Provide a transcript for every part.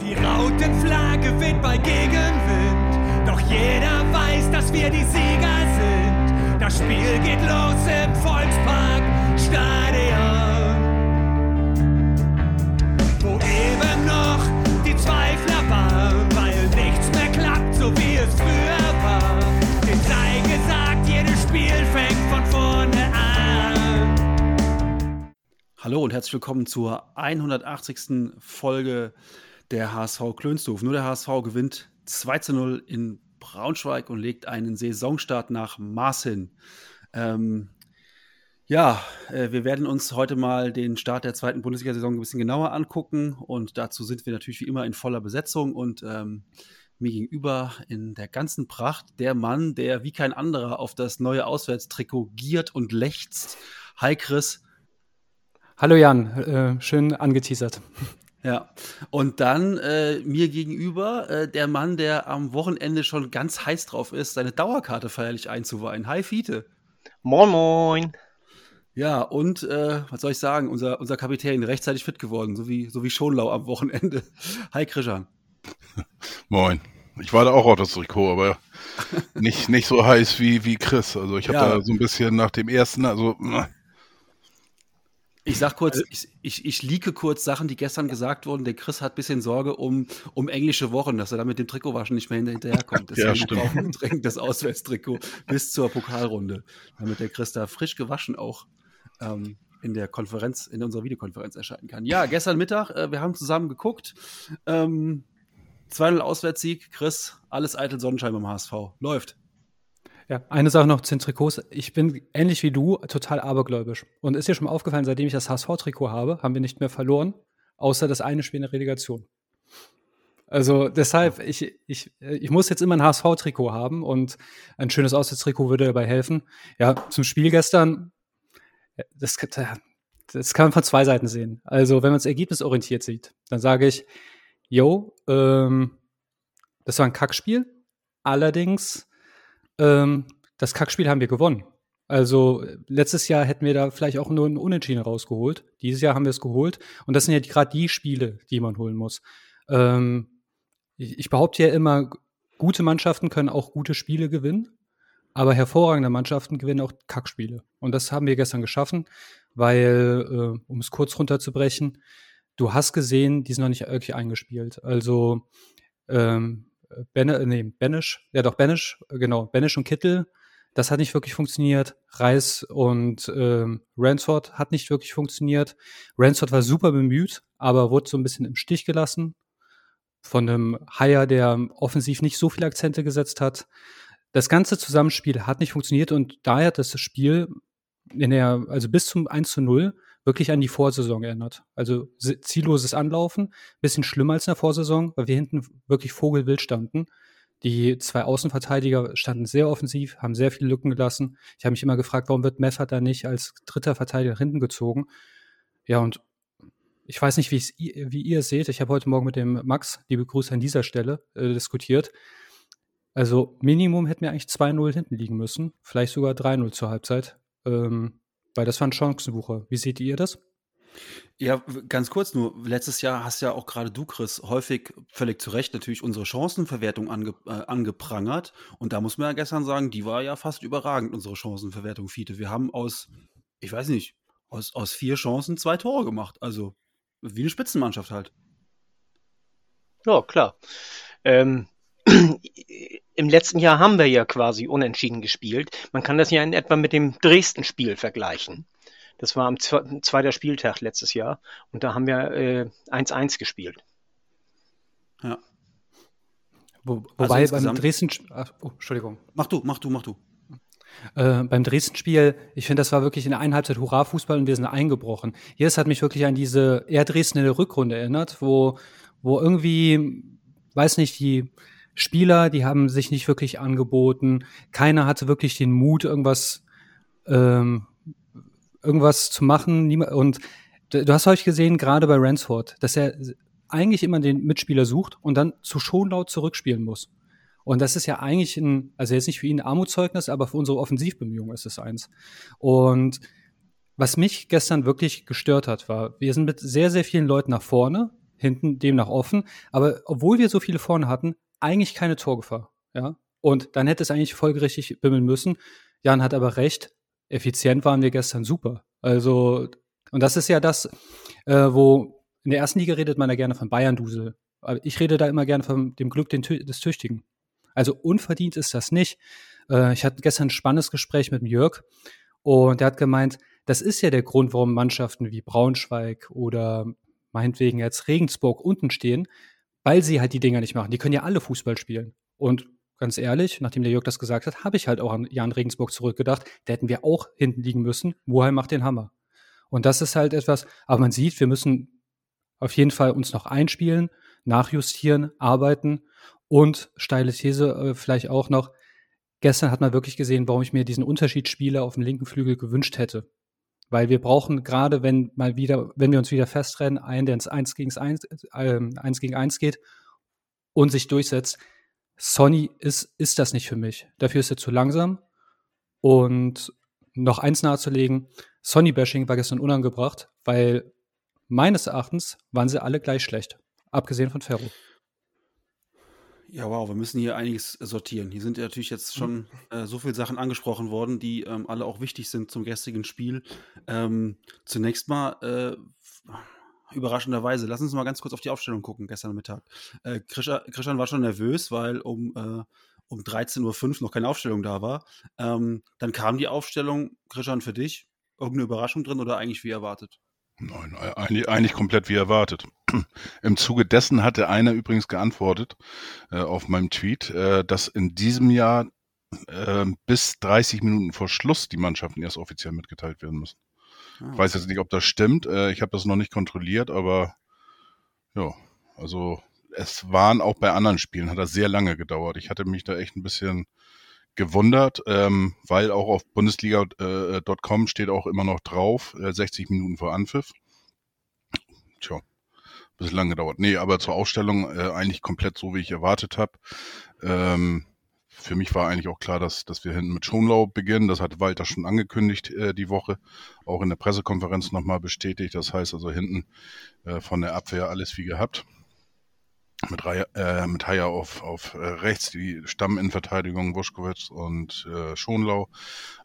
Die Rautenflagge weht bei Gegenwind, doch jeder weiß, dass wir die Sieger sind. Das Spiel geht los im Volkspark Stadion, wo eben noch die Zweifler waren, weil nichts mehr klappt, so wie es früher war. Den sei gesagt, jedes Spiel fängt von vorne an. Hallo und herzlich willkommen zur 180. Folge der HSV Klönsdorf. Nur der HSV gewinnt 2 zu 0 in Braunschweig und legt einen Saisonstart nach Maß hin. Ähm, ja, äh, wir werden uns heute mal den Start der zweiten Bundesliga-Saison ein bisschen genauer angucken und dazu sind wir natürlich wie immer in voller Besetzung und ähm, mir gegenüber in der ganzen Pracht der Mann, der wie kein anderer auf das neue Auswärtstrikot giert und lechzt. Hi Chris. Hallo Jan, äh, schön angeteasert. Ja, und dann äh, mir gegenüber äh, der Mann, der am Wochenende schon ganz heiß drauf ist, seine Dauerkarte feierlich einzuweihen. Hi Fiete. Moin, moin. Ja, und äh, was soll ich sagen, unser, unser Kapitän rechtzeitig fit geworden, so wie, so wie Schonlau am Wochenende. Hi Krishan. Moin. Ich warte auch auf das Trikot, aber nicht, nicht so heiß wie, wie Chris. Also ich habe Ja. da so ein bisschen nach dem ersten, also Ich sag kurz, ich, ich, ich leake kurz Sachen, die gestern gesagt wurden. Der Chris hat ein bisschen Sorge um, um englische Wochen, dass er da mit dem Trikotwaschen nicht mehr hinter- hinterherkommt. Deswegen stimmt. brauchen wir dringend das Auswärtstrikot bis zur Pokalrunde, damit der Chris da frisch gewaschen auch ähm, in der Konferenz, in unserer Videokonferenz erscheinen kann. Ja, gestern Mittag, äh, wir haben zusammen geguckt. Ähm, 2-0 Auswärtssieg, Chris, alles eitel Sonnenschein beim HSV. Läuft. Ja, eine Sache noch zu den Trikots. Ich bin ähnlich wie du total abergläubisch. Und ist dir schon mal aufgefallen, seitdem ich das HSV-Trikot habe, haben wir nicht mehr verloren, außer das eine Spiel in der Relegation. Also deshalb, ich, ich, ich muss jetzt immer ein HSV-Trikot haben und ein schönes Auswärtstrikot würde dabei helfen. Ja, zum Spiel gestern, das, das kann man von zwei Seiten sehen. Also wenn man es ergebnisorientiert sieht, dann sage ich, yo, ähm, das war ein Kackspiel. Allerdings ähm, das Kackspiel haben wir gewonnen. Also letztes Jahr hätten wir da vielleicht auch nur einen Unentschieden rausgeholt. Dieses Jahr haben wir es geholt. Und das sind ja gerade die Spiele, die man holen muss. Ähm, ich, ich behaupte ja immer, gute Mannschaften können auch gute Spiele gewinnen. Aber hervorragende Mannschaften gewinnen auch Kackspiele. Und das haben wir gestern geschaffen, weil, äh, um es kurz runterzubrechen, du hast gesehen, die sind noch nicht wirklich eingespielt. Also ähm, Benne, äh, nee, Benisch, ja doch, Benisch, äh, genau, Benisch und Kittel, das hat nicht wirklich funktioniert. Reis und ähm, Ransford hat nicht wirklich funktioniert. Ransford war super bemüht, aber wurde so ein bisschen im Stich gelassen von einem Haier, der offensiv nicht so viele Akzente gesetzt hat. Das ganze Zusammenspiel hat nicht funktioniert und daher hat das Spiel in der, also bis zum 1 zu 0 wirklich an die Vorsaison erinnert. Also zielloses Anlaufen, bisschen schlimmer als in der Vorsaison, weil wir hinten wirklich vogelwild standen. Die zwei Außenverteidiger standen sehr offensiv, haben sehr viele Lücken gelassen. Ich habe mich immer gefragt, warum wird Meffert da nicht als dritter Verteidiger hinten gezogen? Ja, und ich weiß nicht, wie ihr es seht. Ich habe heute Morgen mit dem Max, liebe Grüße an dieser Stelle, äh, diskutiert. Also Minimum hätten wir eigentlich 2-0 hinten liegen müssen, vielleicht sogar 3-0 zur Halbzeit. Ähm, weil das war ein Chancenbucher. Wie seht ihr das? Ja, ganz kurz nur. Letztes Jahr hast ja auch gerade du, Chris, häufig völlig zu Recht natürlich unsere Chancenverwertung ange, äh, angeprangert. Und da muss man ja gestern sagen, die war ja fast überragend, unsere Chancenverwertung, Fiete. Wir haben aus, ich weiß nicht, aus, aus vier Chancen zwei Tore gemacht. Also wie eine Spitzenmannschaft halt. Ja, klar. Ähm, Im letzten Jahr haben wir ja quasi unentschieden gespielt. Man kann das ja in etwa mit dem Dresden-Spiel vergleichen. Das war am zwe- zweiter Spieltag letztes Jahr und da haben wir äh, 1-1 gespielt. Ja. Wo, wobei beim insgesamt- Dresden, ach, oh, Entschuldigung. Mach du, mach du, mach du. Äh, beim Dresden-Spiel, ich finde, das war wirklich in der einen Halbzeit Hurra-Fußball und wir sind eingebrochen. Hier, es hat mich wirklich an diese eher Dresden in der Rückrunde erinnert, wo, wo irgendwie, weiß nicht, die Spieler, die haben sich nicht wirklich angeboten. Keiner hatte wirklich den Mut, irgendwas, ähm, irgendwas zu machen. Und du du hast häufig gesehen, gerade bei Ransford, dass er eigentlich immer den Mitspieler sucht und dann zu Schonlaut zurückspielen muss. Und das ist ja eigentlich ein, also jetzt nicht für ihn ein Armutszeugnis, aber für unsere Offensivbemühungen ist es eins. Und was mich gestern wirklich gestört hat, war, wir sind mit sehr, sehr vielen Leuten nach vorne hinten demnach offen. Aber obwohl wir so viele vorne hatten, eigentlich keine Torgefahr. Ja. Und dann hätte es eigentlich folgerichtig bimmeln müssen. Jan hat aber recht. Effizient waren wir gestern super. Also, und das ist ja das, äh, wo in der ersten Liga redet man ja gerne von Bayern-Dusel. Aber ich rede da immer gerne von dem Glück des Tüchtigen. Also unverdient ist das nicht. Äh, ich hatte gestern ein spannendes Gespräch mit dem Jörg und der hat gemeint, das ist ja der Grund, warum Mannschaften wie Braunschweig oder meinetwegen jetzt Regensburg unten stehen, weil sie halt die Dinger nicht machen. Die können ja alle Fußball spielen. Und ganz ehrlich, nachdem der Jörg das gesagt hat, habe ich halt auch an Jan Regensburg zurückgedacht. Da hätten wir auch hinten liegen müssen. Muheim macht den Hammer. Und das ist halt etwas, aber man sieht, wir müssen auf jeden Fall uns noch einspielen, nachjustieren, arbeiten und steile These äh, vielleicht auch noch. Gestern hat man wirklich gesehen, warum ich mir diesen Unterschiedsspieler auf dem linken Flügel gewünscht hätte. Weil wir brauchen gerade, wenn mal wieder, wenn wir uns wieder festrennen, einen, der ins 1 gegen 1, äh, 1 gegen 1 geht und sich durchsetzt. Sonny ist, ist das nicht für mich. Dafür ist er zu langsam. Und noch eins nahezulegen, Sonny-Bashing war gestern unangebracht, weil meines Erachtens waren sie alle gleich schlecht. Abgesehen von Ferro. Ja, wow, wir müssen hier einiges sortieren. Hier sind ja natürlich jetzt schon mhm. äh, so viele Sachen angesprochen worden, die ähm, alle auch wichtig sind zum gestrigen Spiel. Ähm, zunächst mal, äh, überraschenderweise, lass uns mal ganz kurz auf die Aufstellung gucken gestern Mittag. Äh, Christian war schon nervös, weil um, äh, um 13.05 Uhr noch keine Aufstellung da war. Ähm, dann kam die Aufstellung, Christian, für dich. Irgendeine Überraschung drin oder eigentlich wie erwartet? Nein, eigentlich, eigentlich komplett wie erwartet. Im Zuge dessen hatte einer übrigens geantwortet äh, auf meinem Tweet, äh, dass in diesem Jahr äh, bis 30 Minuten vor Schluss die Mannschaften erst offiziell mitgeteilt werden müssen. Ah, ich weiß jetzt nicht, ob das stimmt. Äh, ich habe das noch nicht kontrolliert, aber ja, also es waren auch bei anderen Spielen, hat das sehr lange gedauert. Ich hatte mich da echt ein bisschen gewundert, ähm, weil auch auf Bundesliga.com äh, steht auch immer noch drauf, äh, 60 Minuten vor Anpfiff. Tja, ein bisschen lang gedauert. Nee, aber zur Ausstellung äh, eigentlich komplett so, wie ich erwartet habe. Ähm, für mich war eigentlich auch klar, dass, dass wir hinten mit Schonlau beginnen. Das hat Walter schon angekündigt äh, die Woche, auch in der Pressekonferenz nochmal bestätigt. Das heißt also hinten äh, von der Abwehr alles wie gehabt mit, Reihe, äh, mit Haier auf, auf äh, rechts die Stamminnenverteidigung Wuschkowitz und äh, Schonlau.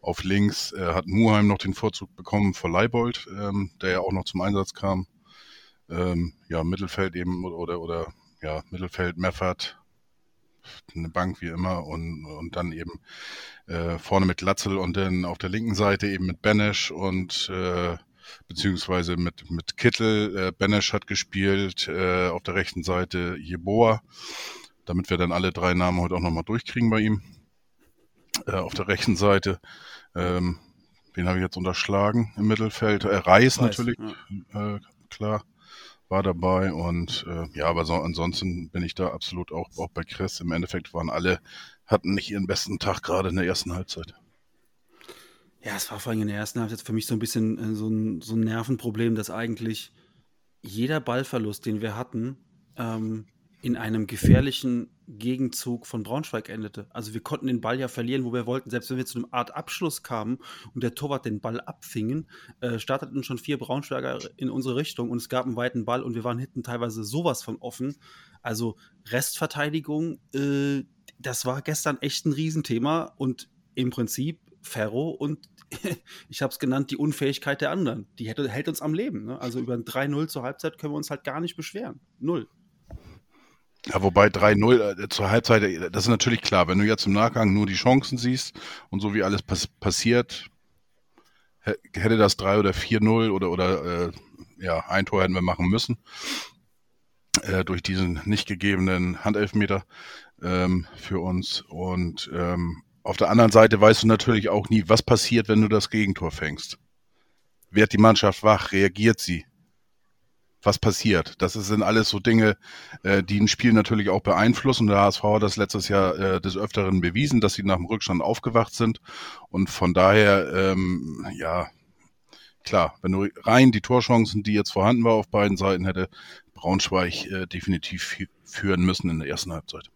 Auf links äh, hat Muheim noch den Vorzug bekommen vor Leibold, ähm, der ja auch noch zum Einsatz kam. Ähm, ja, Mittelfeld eben oder, oder ja, Mittelfeld Meffert, eine Bank wie immer und, und dann eben äh, vorne mit Latzel und dann auf der linken Seite eben mit Benesch und äh, beziehungsweise mit, mit Kittel. Äh, Benesch hat gespielt, äh, auf der rechten Seite Jeboa, damit wir dann alle drei Namen heute auch nochmal durchkriegen bei ihm. Äh, auf der rechten Seite, ähm, wen habe ich jetzt unterschlagen im Mittelfeld? Äh, Reis, Reis natürlich, ja. äh, klar, war dabei und äh, ja, aber so, ansonsten bin ich da absolut auch, auch bei Chris. Im Endeffekt waren alle, hatten nicht ihren besten Tag gerade in der ersten Halbzeit. Ja, es war vor allem in der ersten Halbzeit für mich so ein bisschen äh, so, ein, so ein Nervenproblem, dass eigentlich jeder Ballverlust, den wir hatten, ähm, in einem gefährlichen Gegenzug von Braunschweig endete. Also wir konnten den Ball ja verlieren, wo wir wollten. Selbst wenn wir zu einem Art Abschluss kamen und der Torwart den Ball abfingen, äh, starteten schon vier Braunschweiger in unsere Richtung und es gab einen weiten Ball und wir waren hinten teilweise sowas von offen. Also Restverteidigung, äh, das war gestern echt ein Riesenthema und im Prinzip Ferro und ich habe es genannt, die Unfähigkeit der anderen. Die hätte, hält uns am Leben. Ne? Also über ein 3-0 zur Halbzeit können wir uns halt gar nicht beschweren. Null. Ja, wobei 3-0 äh, zur Halbzeit, äh, das ist natürlich klar, wenn du jetzt im Nachgang nur die Chancen siehst und so wie alles pass passiert, hätte das 3 oder 4-0 oder, oder äh, ja, ein Tor hätten wir machen müssen. Äh, durch diesen nicht gegebenen Handelfmeter ähm, für uns. Und ähm, auf der anderen Seite weißt du natürlich auch nie, was passiert, wenn du das Gegentor fängst. Wird die Mannschaft wach? Reagiert sie? Was passiert? Das sind alles so Dinge, äh, die ein Spiel natürlich auch beeinflussen. Der HSV hat das letztes Jahr äh, des Öfteren bewiesen, dass sie nach dem Rückstand aufgewacht sind. Und von daher, ähm, ja, klar, wenn du rein die Torchancen, die jetzt vorhanden war auf beiden Seiten, hätte Braunschweig äh, definitiv führen müssen in der ersten Halbzeit.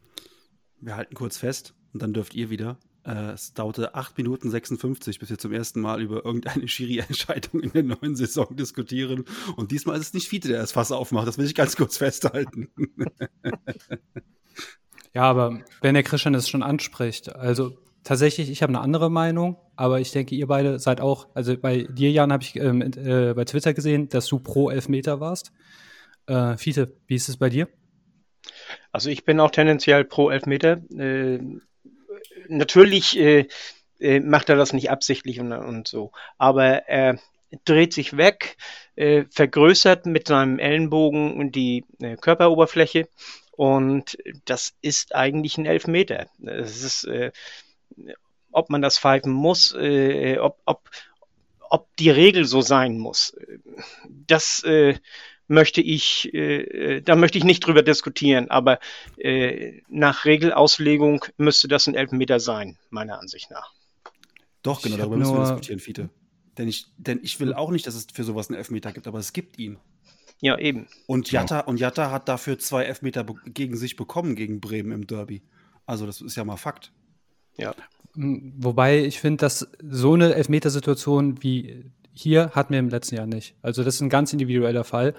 Wir halten kurz fest und dann dürft ihr wieder es dauerte 8 Minuten 56, bis wir zum ersten Mal über irgendeine Schiri-Entscheidung in der neuen Saison diskutieren. Und diesmal ist es nicht Fiete, der das Fass aufmacht. Das will ich ganz kurz festhalten. ja, aber wenn der Christian es schon anspricht, also tatsächlich, ich habe eine andere Meinung, aber ich denke, ihr beide seid auch, also bei dir, Jan, habe ich ähm, äh, bei Twitter gesehen, dass du pro Elfmeter warst. Äh, Fiete, wie ist es bei dir? Also ich bin auch tendenziell pro Elfmeter. Äh, natürlich äh, äh, macht er das nicht absichtlich und, und so, aber er dreht sich weg, äh, vergrößert mit seinem Ellenbogen die äh, Körperoberfläche. Und das ist eigentlich ein Elfmeter. Es ist, äh, ob man das pfeifen muss, äh, ob, ob, ob die Regel so sein muss, das möchte ich, äh, da möchte ich nicht drüber diskutieren, aber äh, nach Regelauslegung müsste das ein Elfmeter sein, meiner Ansicht nach. Doch, genau, darüber müssen wir diskutieren, Fiete. Denn ich, denn ich will auch nicht, dass es für sowas einen Elfmeter gibt, aber es gibt ihn. Ja, eben. Und Jatta, und Jatta hat dafür zwei Elfmeter gegen sich bekommen, gegen Bremen im Derby. Also, das ist ja mal Fakt. Ja. Wobei ich finde, dass so eine Elfmetersituation wie hier hatten wir im letzten Jahr nicht. Also das ist ein ganz individueller Fall,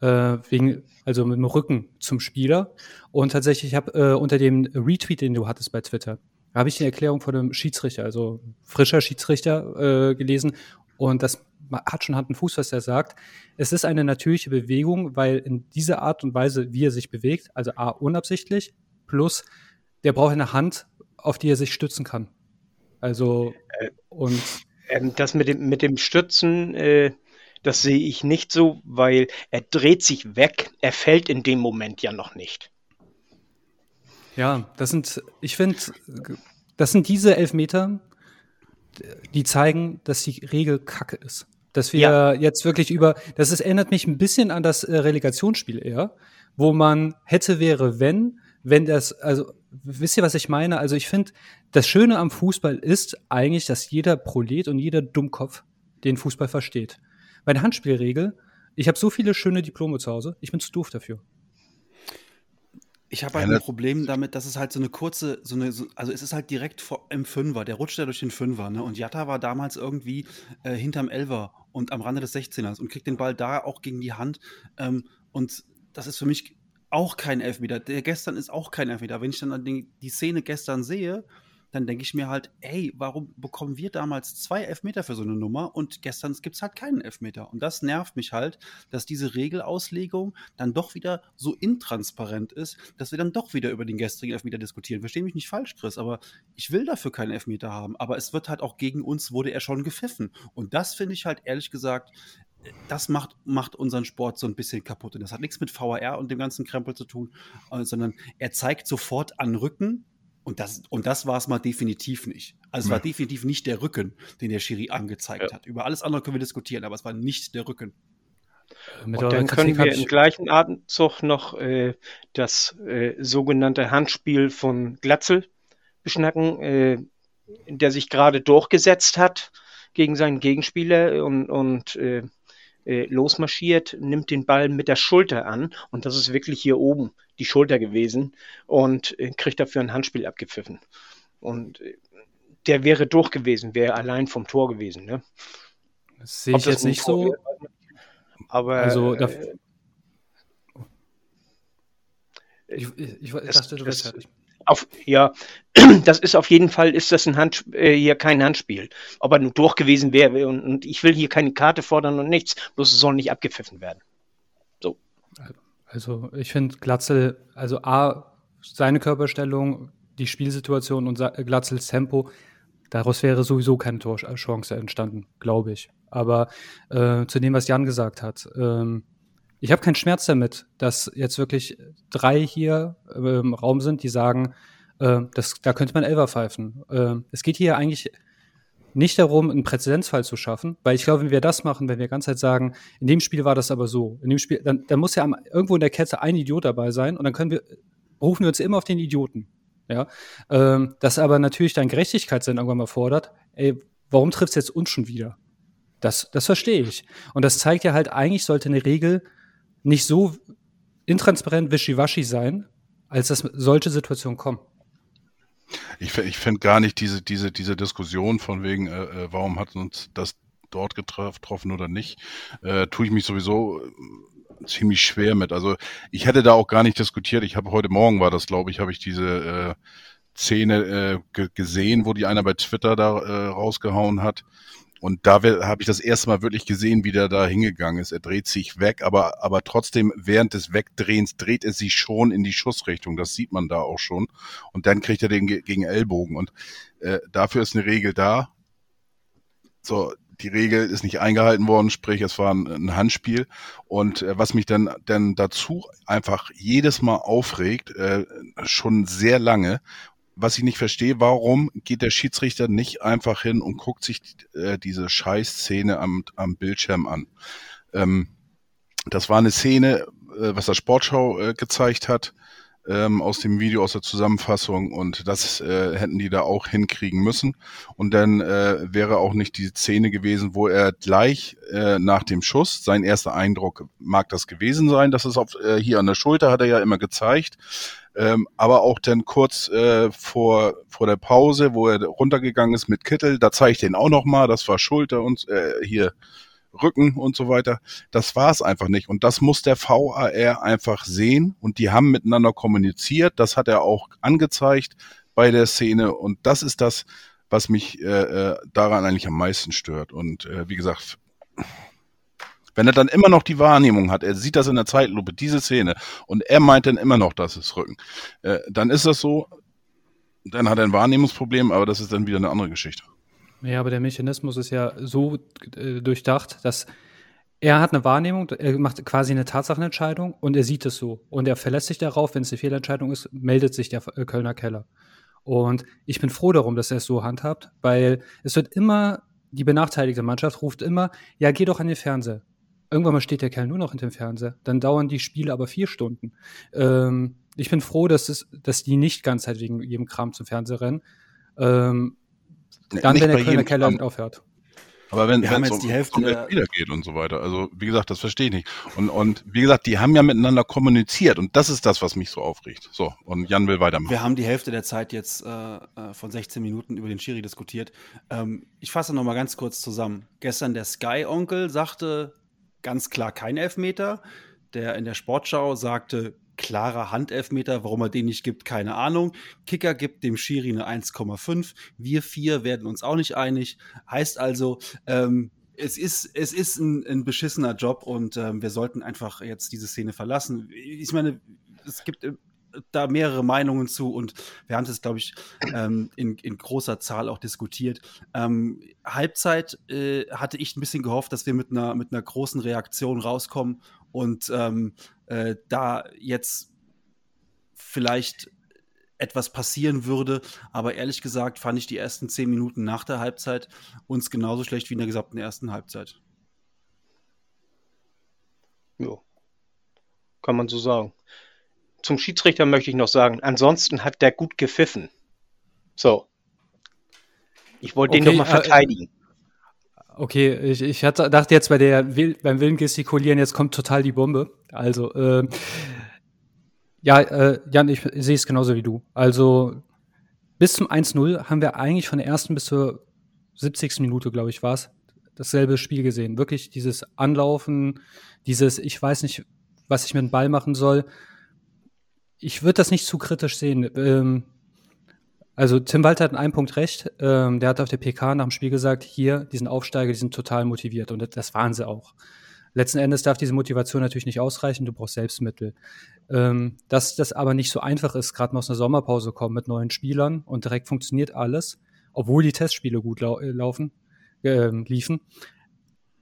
äh, wegen, also mit dem Rücken zum Spieler. Und tatsächlich, ich habe äh, unter dem Retweet, den du hattest bei Twitter, habe ich die Erklärung von einem Schiedsrichter, also frischer Schiedsrichter, äh, gelesen. Und das hat schon Hand und Fuß, was er sagt. Es ist eine natürliche Bewegung, weil in dieser Art und Weise, wie er sich bewegt, also A, unabsichtlich, plus der braucht eine Hand, auf die er sich stützen kann. Also, äh, und ähm, das mit dem, mit dem Stützen, äh, das sehe ich nicht so, weil er dreht sich weg, er fällt in dem Moment ja noch nicht. Ja, das sind, ich finde, das sind diese Elfmeter, die zeigen, dass die Regel kacke ist. Dass wir ja. jetzt wirklich über, das ist, erinnert mich ein bisschen an das äh, Relegationsspiel eher, wo man hätte, wäre, wenn, wenn das, also wisst ihr, was ich meine? Also ich finde, das Schöne am Fußball ist eigentlich, dass jeder Prolet und jeder Dummkopf den Fußball versteht. Bei der Handspielregel, ich habe so viele schöne Diplome zu Hause, ich bin zu doof dafür. Ich habe halt ein Problem damit, dass es halt so eine kurze, so eine, so, also es ist halt direkt vor, im Fünfer, der rutscht ja durch den Fünfer, ne? Und Jatta war damals irgendwie äh, hinterm Elver und am Rande des 16ers und kriegt den Ball da auch gegen die Hand. Ähm, und das ist für mich auch kein Elfmeter. Der gestern ist auch kein Elfmeter. Wenn ich dann die, die Szene gestern sehe, dann denke ich mir halt, ey, warum bekommen wir damals zwei Elfmeter für so eine Nummer und gestern gibt es halt keinen Elfmeter? Und das nervt mich halt, dass diese Regelauslegung dann doch wieder so intransparent ist, dass wir dann doch wieder über den gestrigen Elfmeter diskutieren. Verstehe mich nicht falsch, Chris, aber ich will dafür keinen Elfmeter haben. Aber es wird halt auch gegen uns wurde er schon gepfiffen. Und das finde ich halt ehrlich gesagt das macht, macht unseren Sport so ein bisschen kaputt. Und das hat nichts mit VR und dem ganzen Krempel zu tun, äh, sondern er zeigt sofort an Rücken. Und das, und das war es mal definitiv nicht. Also es war definitiv nicht der Rücken, den der Schiri angezeigt ja. hat. Über alles andere können wir diskutieren, aber es war nicht der Rücken. Mit und dann können wir im gleichen Atemzug noch äh, das äh, sogenannte Handspiel von Glatzel beschnacken, äh, der sich gerade durchgesetzt hat gegen seinen Gegenspieler und, und äh, äh, losmarschiert, nimmt den Ball mit der Schulter an und das ist wirklich hier oben die Schulter gewesen und äh, kriegt dafür ein Handspiel abgepfiffen. Und äh, der wäre durch gewesen, wäre allein vom Tor gewesen. Ne? Das sehe ich jetzt nicht so. Wäre, aber also, äh, ich, ich, ich, dachte, du fertig. Auf, ja, das ist auf jeden Fall, ist das ein Hand, äh, hier kein Handspiel. Ob er nur durch gewesen wäre und, und, ich will hier keine Karte fordern und nichts, bloß es soll nicht abgepfiffen werden. So. Also ich finde Glatzel, also A, seine Körperstellung, die Spielsituation und Glatzels Tempo, daraus wäre sowieso keine Torchance entstanden, glaube ich. Aber äh, zu dem, was Jan gesagt hat, ähm, ich habe keinen Schmerz damit, dass jetzt wirklich drei hier äh, im Raum sind, die sagen, äh, das, da könnte man Elfer pfeifen. Äh, es geht hier eigentlich nicht darum, einen Präzedenzfall zu schaffen, weil ich glaube, wenn wir das machen, wenn wir ganz Zeit sagen, in dem Spiel war das aber so, in dem Spiel, dann, dann muss ja am, irgendwo in der Kette ein Idiot dabei sein und dann können wir, rufen wir uns immer auf den Idioten. Ja, ähm, dass aber natürlich dann Gerechtigkeitssinn irgendwann mal fordert, ey, warum trifft es jetzt uns schon wieder? Das, das verstehe ich. Und das zeigt ja halt, eigentlich sollte eine Regel nicht so intransparent wischiwaschi sein, als dass solche Situationen kommen. Ich, ich finde gar nicht diese, diese, diese Diskussion von wegen, äh, äh warum hat uns das dort getroffen oder nicht, äh, tue ich mich sowieso äh, ziemlich schwer mit. Also ich hätte da auch gar nicht diskutiert. Ich habe heute Morgen war das, glaube ich, habe ich diese äh, Szene äh, gesehen, wo die einer bei Twitter da äh, rausgehauen hat. Und da habe ich das erste Mal wirklich gesehen, wie der da hingegangen ist. Er dreht sich weg, aber, aber trotzdem während des Wegdrehens dreht er sich schon in die Schussrichtung. Das sieht man da auch schon. Und dann kriegt er den gegen Ellbogen. Und äh, dafür ist eine Regel da. So, die Regel ist nicht eingehalten worden, sprich es war ein, ein Handspiel. Und äh, was mich dann, dann dazu einfach jedes Mal aufregt, äh, schon sehr lange, was ich nicht verstehe, warum geht der Schiedsrichter nicht einfach hin und guckt sich äh, diese Scheißszene am, am Bildschirm an? Ähm, das war eine Szene, äh, was der Sportschau äh, gezeigt hat, ähm, aus dem Video, aus der Zusammenfassung und das äh, hätten die da auch hinkriegen müssen. Und dann äh, wäre auch nicht die Szene gewesen, wo er gleich äh, nach dem Schuss, sein erster Eindruck mag das gewesen sein, das ist auf, äh, hier an der Schulter, hat er ja immer gezeigt, ähm, aber auch dann kurz äh, vor, vor der Pause, wo er runtergegangen ist mit Kittel, da zeige ich den auch nochmal, das war Schulter und äh, hier Rücken und so weiter. Das war es einfach nicht. Und das muss der VAR einfach sehen. Und die haben miteinander kommuniziert. Das hat er auch angezeigt bei der Szene. Und das ist das, was mich äh, äh, daran eigentlich am meisten stört. Und äh, wie gesagt, wenn er dann immer noch die Wahrnehmung hat, er sieht das in der Zeitlupe, diese Szene, und er meint dann immer noch, das ist Rücken, äh, dann ist das so, dann hat er ein Wahrnehmungsproblem, aber das ist dann wieder eine andere Geschichte. Ja, aber der Mechanismus ist ja so äh, durchdacht, dass er hat eine Wahrnehmung, er macht quasi eine Tatsachenentscheidung und er sieht es so. Und er verlässt sich darauf, wenn es eine Fehlentscheidung ist, meldet sich der äh, Kölner Keller. Und ich bin froh darum, dass er es so handhabt, weil es wird immer, die benachteiligte Mannschaft ruft immer, ja, geh doch an den Fernseher. Irgendwann mal steht der Kerl nur noch hinter dem Fernseher. Dann dauern die Spiele aber vier Stunden. Ähm, ich bin froh, dass, es, dass die nicht ganz wegen jedem Kram zum Fernseher rennen. Ähm, dann, wenn der Kölner Keller aufhört. Aber wenn es um, die Hälfte um der Spieler geht und so weiter. Also, wie gesagt, das verstehe ich nicht. Und, und wie gesagt, die haben ja miteinander kommuniziert und das ist das, was mich so aufregt. So, und Jan will weitermachen. Wir haben die Hälfte der Zeit jetzt äh, äh von 16 Minuten über den Schiri diskutiert. Ähm, ich fasse noch mal ganz kurz zusammen. Gestern der Sky-Onkel sagte ganz klar kein Elfmeter. Der in der Sportschau sagte klarer Handelfmeter. Warum er den nicht gibt, keine Ahnung. Kicker gibt dem Schiri eine 1,5. Wir vier werden uns auch nicht einig. Heißt also, ähm, es ist, es ist ein, ein beschissener Job und ähm, wir sollten einfach jetzt diese Szene verlassen. Ich meine, es gibt äh, da mehrere Meinungen zu und wir haben es, glaube ich, ähm, in, in, großer Zahl auch diskutiert. Ähm, Halbzeit äh, hatte ich ein bisschen gehofft, dass wir mit einer, mit einer großen Reaktion rauskommen und ähm, äh, da jetzt vielleicht etwas passieren würde. Aber ehrlich gesagt fand ich die ersten zehn Minuten nach der Halbzeit uns genauso schlecht wie in der gesamten ersten Halbzeit. Ja, kann man so sagen. Zum Schiedsrichter möchte ich noch sagen, ansonsten hat der gut gepfiffen. So. Ich wollte okay, den nochmal äh, verteidigen. Okay, ich, ich hatte, dachte jetzt bei der beim Willen gestikulieren, jetzt kommt total die Bombe. Also, äh, ja, äh, Jan, ich sehe es genauso wie du. Also, bis zum 1-0 haben wir eigentlich von der ersten bis zur 70. Minute, glaube ich, war es, dasselbe Spiel gesehen. Wirklich dieses Anlaufen, dieses, ich weiß nicht, was ich mit dem Ball machen soll. Ich würde das nicht zu kritisch sehen. Ähm, also Tim Walter hat in einem Punkt recht. Ähm, der hat auf der PK nach dem Spiel gesagt, hier, diesen Aufsteiger, die sind total motiviert. Und das waren sie auch. Letzten Endes darf diese Motivation natürlich nicht ausreichen, du brauchst Selbstmittel. Ähm, dass das aber nicht so einfach ist, gerade mal aus einer Sommerpause kommen mit neuen Spielern und direkt funktioniert alles, obwohl die Testspiele gut lau äh, laufen, äh, liefen,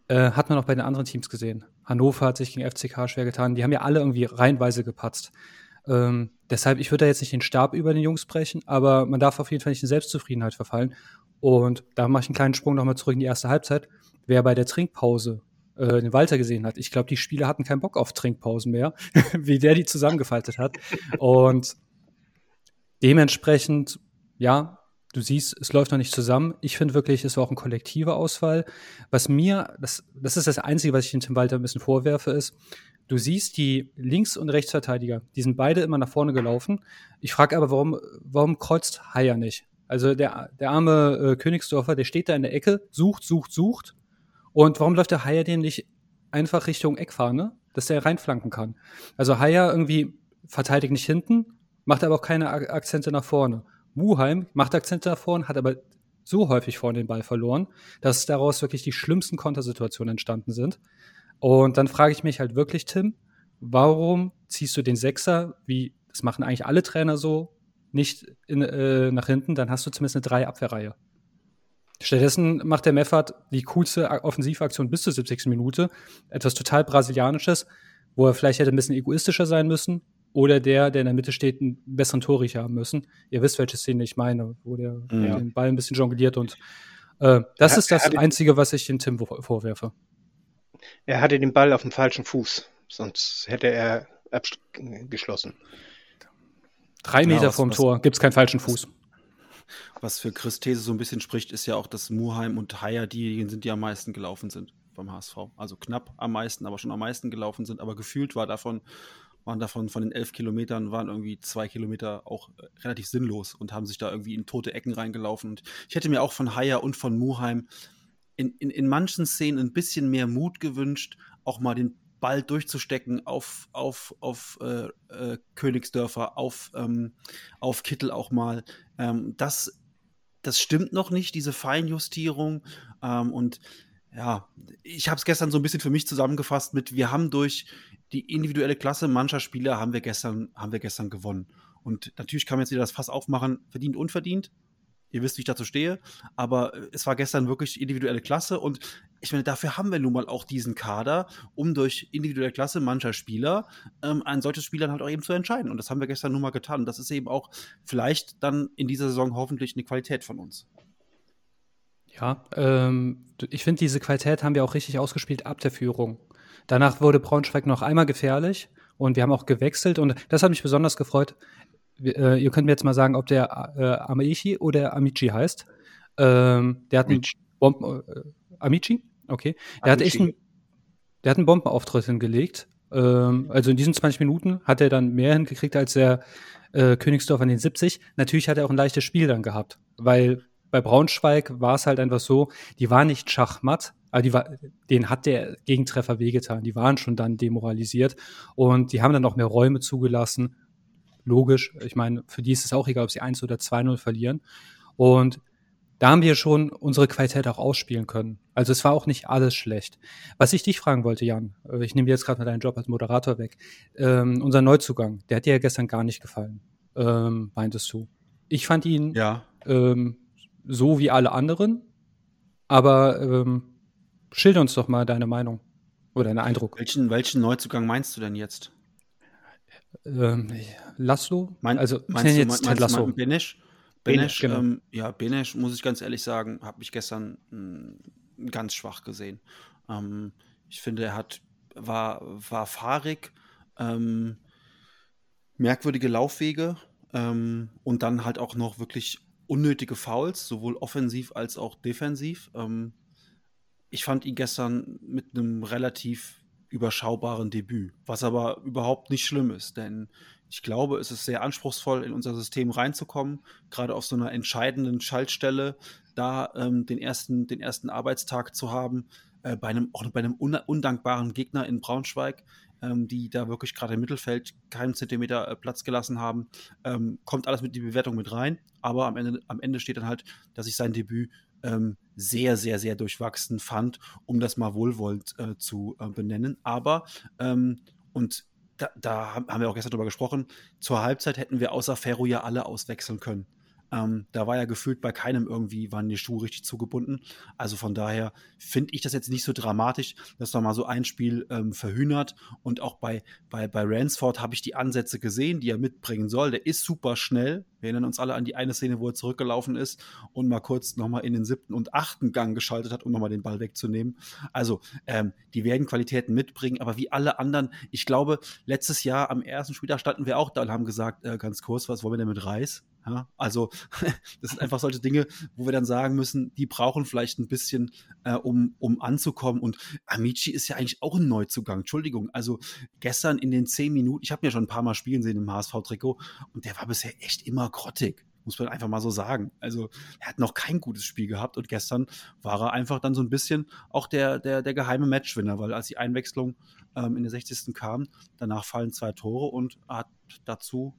äh, hat man auch bei den anderen Teams gesehen. Hannover hat sich gegen FCK schwer getan. Die haben ja alle irgendwie reihenweise gepatzt. Ähm, deshalb, ich würde da jetzt nicht den Stab über den Jungs brechen, aber man darf auf jeden Fall nicht in Selbstzufriedenheit verfallen. Und da mache ich einen kleinen Sprung nochmal zurück in die erste Halbzeit. Wer bei der Trinkpause äh, den Walter gesehen hat, ich glaube, die Spieler hatten keinen Bock auf Trinkpausen mehr, wie der die zusammengefaltet hat. Und dementsprechend, ja, du siehst, es läuft noch nicht zusammen. Ich finde wirklich, es war auch ein kollektiver Ausfall. Was mir, das, das ist das Einzige, was ich dem Tim Walter ein bisschen vorwerfe, ist, du siehst die Links- und Rechtsverteidiger, die sind beide immer nach vorne gelaufen. Ich frage aber, warum, warum kreuzt Haier nicht? Also der, der arme äh, Königsdorfer, der steht da in der Ecke, sucht, sucht, sucht. Und warum läuft der Haier den nicht einfach Richtung Eckfahne, dass der reinflanken kann? Also Haier irgendwie verteidigt nicht hinten, macht aber auch keine Akzente nach vorne. Muheim macht Akzente nach vorne, hat aber so häufig vorne den Ball verloren, dass daraus wirklich die schlimmsten Kontersituationen entstanden sind. Und dann frage ich mich halt wirklich, Tim, warum ziehst du den Sechser, wie das machen eigentlich alle Trainer so, nicht in, äh, nach hinten, dann hast du zumindest eine Drei-Abwehrreihe. Stattdessen macht der Meffert die coolste Offensivaktion bis zur 70. Minute. Etwas total Brasilianisches, wo er vielleicht hätte ein bisschen egoistischer sein müssen. Oder der, der in der Mitte steht, einen besseren Torriecher haben müssen. Ihr wisst, welche Szene ich meine, wo der ja. den Ball ein bisschen jongliert und äh, das er, ist das Einzige, was ich den Tim vorwerfe. Er hatte den Ball auf dem falschen Fuß, sonst hätte er abgeschlossen. Drei Meter ja, vom Tor gibt es keinen falschen Fuß. Was für Chris These so ein bisschen spricht, ist ja auch, dass Muheim und Haier diejenigen sind, die am meisten gelaufen sind beim HSV. Also knapp am meisten, aber schon am meisten gelaufen sind. Aber gefühlt war davon, waren davon von den elf Kilometern, waren irgendwie zwei Kilometer auch relativ sinnlos und haben sich da irgendwie in tote Ecken reingelaufen. Und ich hätte mir auch von Haier und von Muheim in, in, in manchen Szenen ein bisschen mehr Mut gewünscht, auch mal den Ball durchzustecken auf, auf, auf äh, äh, Königsdörfer, auf, ähm, auf Kittel auch mal. Ähm, das, das stimmt noch nicht, diese Feinjustierung. Ähm, und ja, ich habe es gestern so ein bisschen für mich zusammengefasst mit, wir haben durch die individuelle Klasse mancher Spieler haben wir gestern, haben wir gestern gewonnen. Und natürlich kann man jetzt wieder das Fass aufmachen, verdient, unverdient. Ihr wisst, wie ich dazu stehe. Aber äh, es war gestern wirklich individuelle Klasse. Und ich meine, dafür haben wir nun mal auch diesen Kader, um durch individuelle Klasse mancher Spieler ähm, ein solches Spiel dann halt auch eben zu entscheiden. Und das haben wir gestern nun mal getan. Und das ist eben auch vielleicht dann in dieser Saison hoffentlich eine Qualität von uns. Ja, ähm, ich finde, diese Qualität haben wir auch richtig ausgespielt ab der Führung. Danach wurde Braunschweig noch einmal gefährlich und wir haben auch gewechselt und das hat mich besonders gefreut äh, ihr könnt mir jetzt mal sagen, ob der äh, Amici oder Amici heißt. Ähm, der hat einen Bomben, äh, Amici? Okay. Der Amici. hat echt einen, der hat einen Bombenauftritt hingelegt. Ähm, also in diesen 20 Minuten hat er dann mehr hingekriegt als der äh, Königsdorf an den 70. Natürlich hat er auch ein leichtes Spiel dann gehabt, weil bei Braunschweig war es halt einfach so, die war nicht schachmatt, aber die war, denen hat der Gegentreffer wehgetan. Die waren schon dann demoralisiert und die haben dann noch mehr Räume zugelassen logisch. Ich meine, für die ist es auch egal, ob sie 1 oder 2-0 verlieren. Und da haben wir schon unsere Qualität auch ausspielen können. Also es war auch nicht alles schlecht. Was ich dich fragen wollte, Jan, äh, ich nehme dir jetzt gerade mal deinen Job als Moderator weg. Ähm, unser Neuzugang, der hat dir ja gestern gar nicht gefallen, ähm, meintest du. Ich fand ihn ja. ähm, so wie alle anderen, aber ähm, schilder uns doch mal deine Meinung oder deinen Eindruck. Welchen, welchen Neuzugang meinst du denn jetzt? Ähm, Laszlo? Mein, also meinst du, jetzt meinst, Laszlo. Meinst Benesch? Benesch, genau. ähm, ja, Benesch, muss ich ganz ehrlich sagen, habe ich gestern mh, hm, ganz schwach gesehen. Ähm, ich finde, er hat, war, war fahrig, ähm, merkwürdige Laufwege ähm, und dann halt auch noch wirklich unnötige Fouls, sowohl offensiv als auch defensiv. Ähm, ich fand ihn gestern mit einem relativ überschaubaren Debüt, was aber überhaupt nicht schlimm ist, denn ich glaube, es ist sehr anspruchsvoll, in unser System reinzukommen, gerade auf so einer entscheidenden Schaltstelle, da ähm, den, ersten, den ersten Arbeitstag zu haben, äh, bei einem, auch bei einem un undankbaren Gegner in Braunschweig, ähm, die da wirklich gerade im Mittelfeld keinen Zentimeter äh, Platz gelassen haben, ähm, kommt alles mit die Bewertung mit rein, aber am Ende, am Ende steht dann halt, dass ich sein Debüt ähm, sehr, sehr, sehr durchwachsen fand, um das mal wohlwollend äh, zu äh, benennen. Aber, ähm, und da, da, haben wir auch gestern drüber gesprochen, zur Halbzeit hätten wir außer Ferro ja alle auswechseln können. Ähm, da war ja gefühlt bei keinem irgendwie, waren die Schuhe richtig zugebunden. Also von daher finde ich das jetzt nicht so dramatisch, dass da mal so ein Spiel ähm, verhühnert. Und auch bei, bei, bei Ransford habe ich die Ansätze gesehen, die er mitbringen soll. Der ist super schnell. Wir erinnern uns alle an die eine Szene, wo er zurückgelaufen ist und mal kurz nochmal in den siebten und achten Gang geschaltet hat, um nochmal den Ball wegzunehmen. Also, ähm, die werden Qualitäten mitbringen, aber wie alle anderen, ich glaube, letztes Jahr am ersten Spieltag standen wir auch da und haben gesagt, äh, ganz kurz, was wollen wir denn mit Reis? Ja, also das sind einfach solche Dinge, wo wir dann sagen müssen, die brauchen vielleicht ein bisschen, äh, um, um anzukommen. Und Amici ist ja eigentlich auch ein Neuzugang. Entschuldigung, also gestern in den zehn Minuten, ich habe mir schon ein paar Mal spielen sehen im HSV-Trikot und der war bisher echt immer grottig. Muss man einfach mal so sagen. Also, er hat noch kein gutes Spiel gehabt und gestern war er einfach dann so ein bisschen auch der, der, der geheime Matchwinner, weil als die Einwechslung ähm, in der 60. kam, danach fallen zwei Tore und hat dazu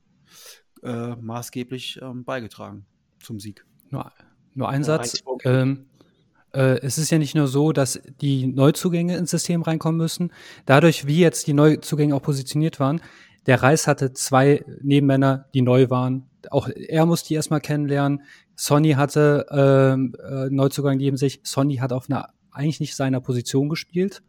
äh, maßgeblich ähm, beigetragen zum Sieg. Nur, nur ein Satz. Ähm, äh, es ist ja nicht nur so, dass die Neuzugänge ins System reinkommen müssen. Dadurch, wie jetzt die Neuzugänge auch positioniert waren, der Reis hatte zwei Nebenmänner, die neu waren. Auch er musste die erstmal kennenlernen. Sonny hatte ähm, äh, Neuzugang neben sich. Sonny hat auf einer eigentlich nicht seiner Position gespielt.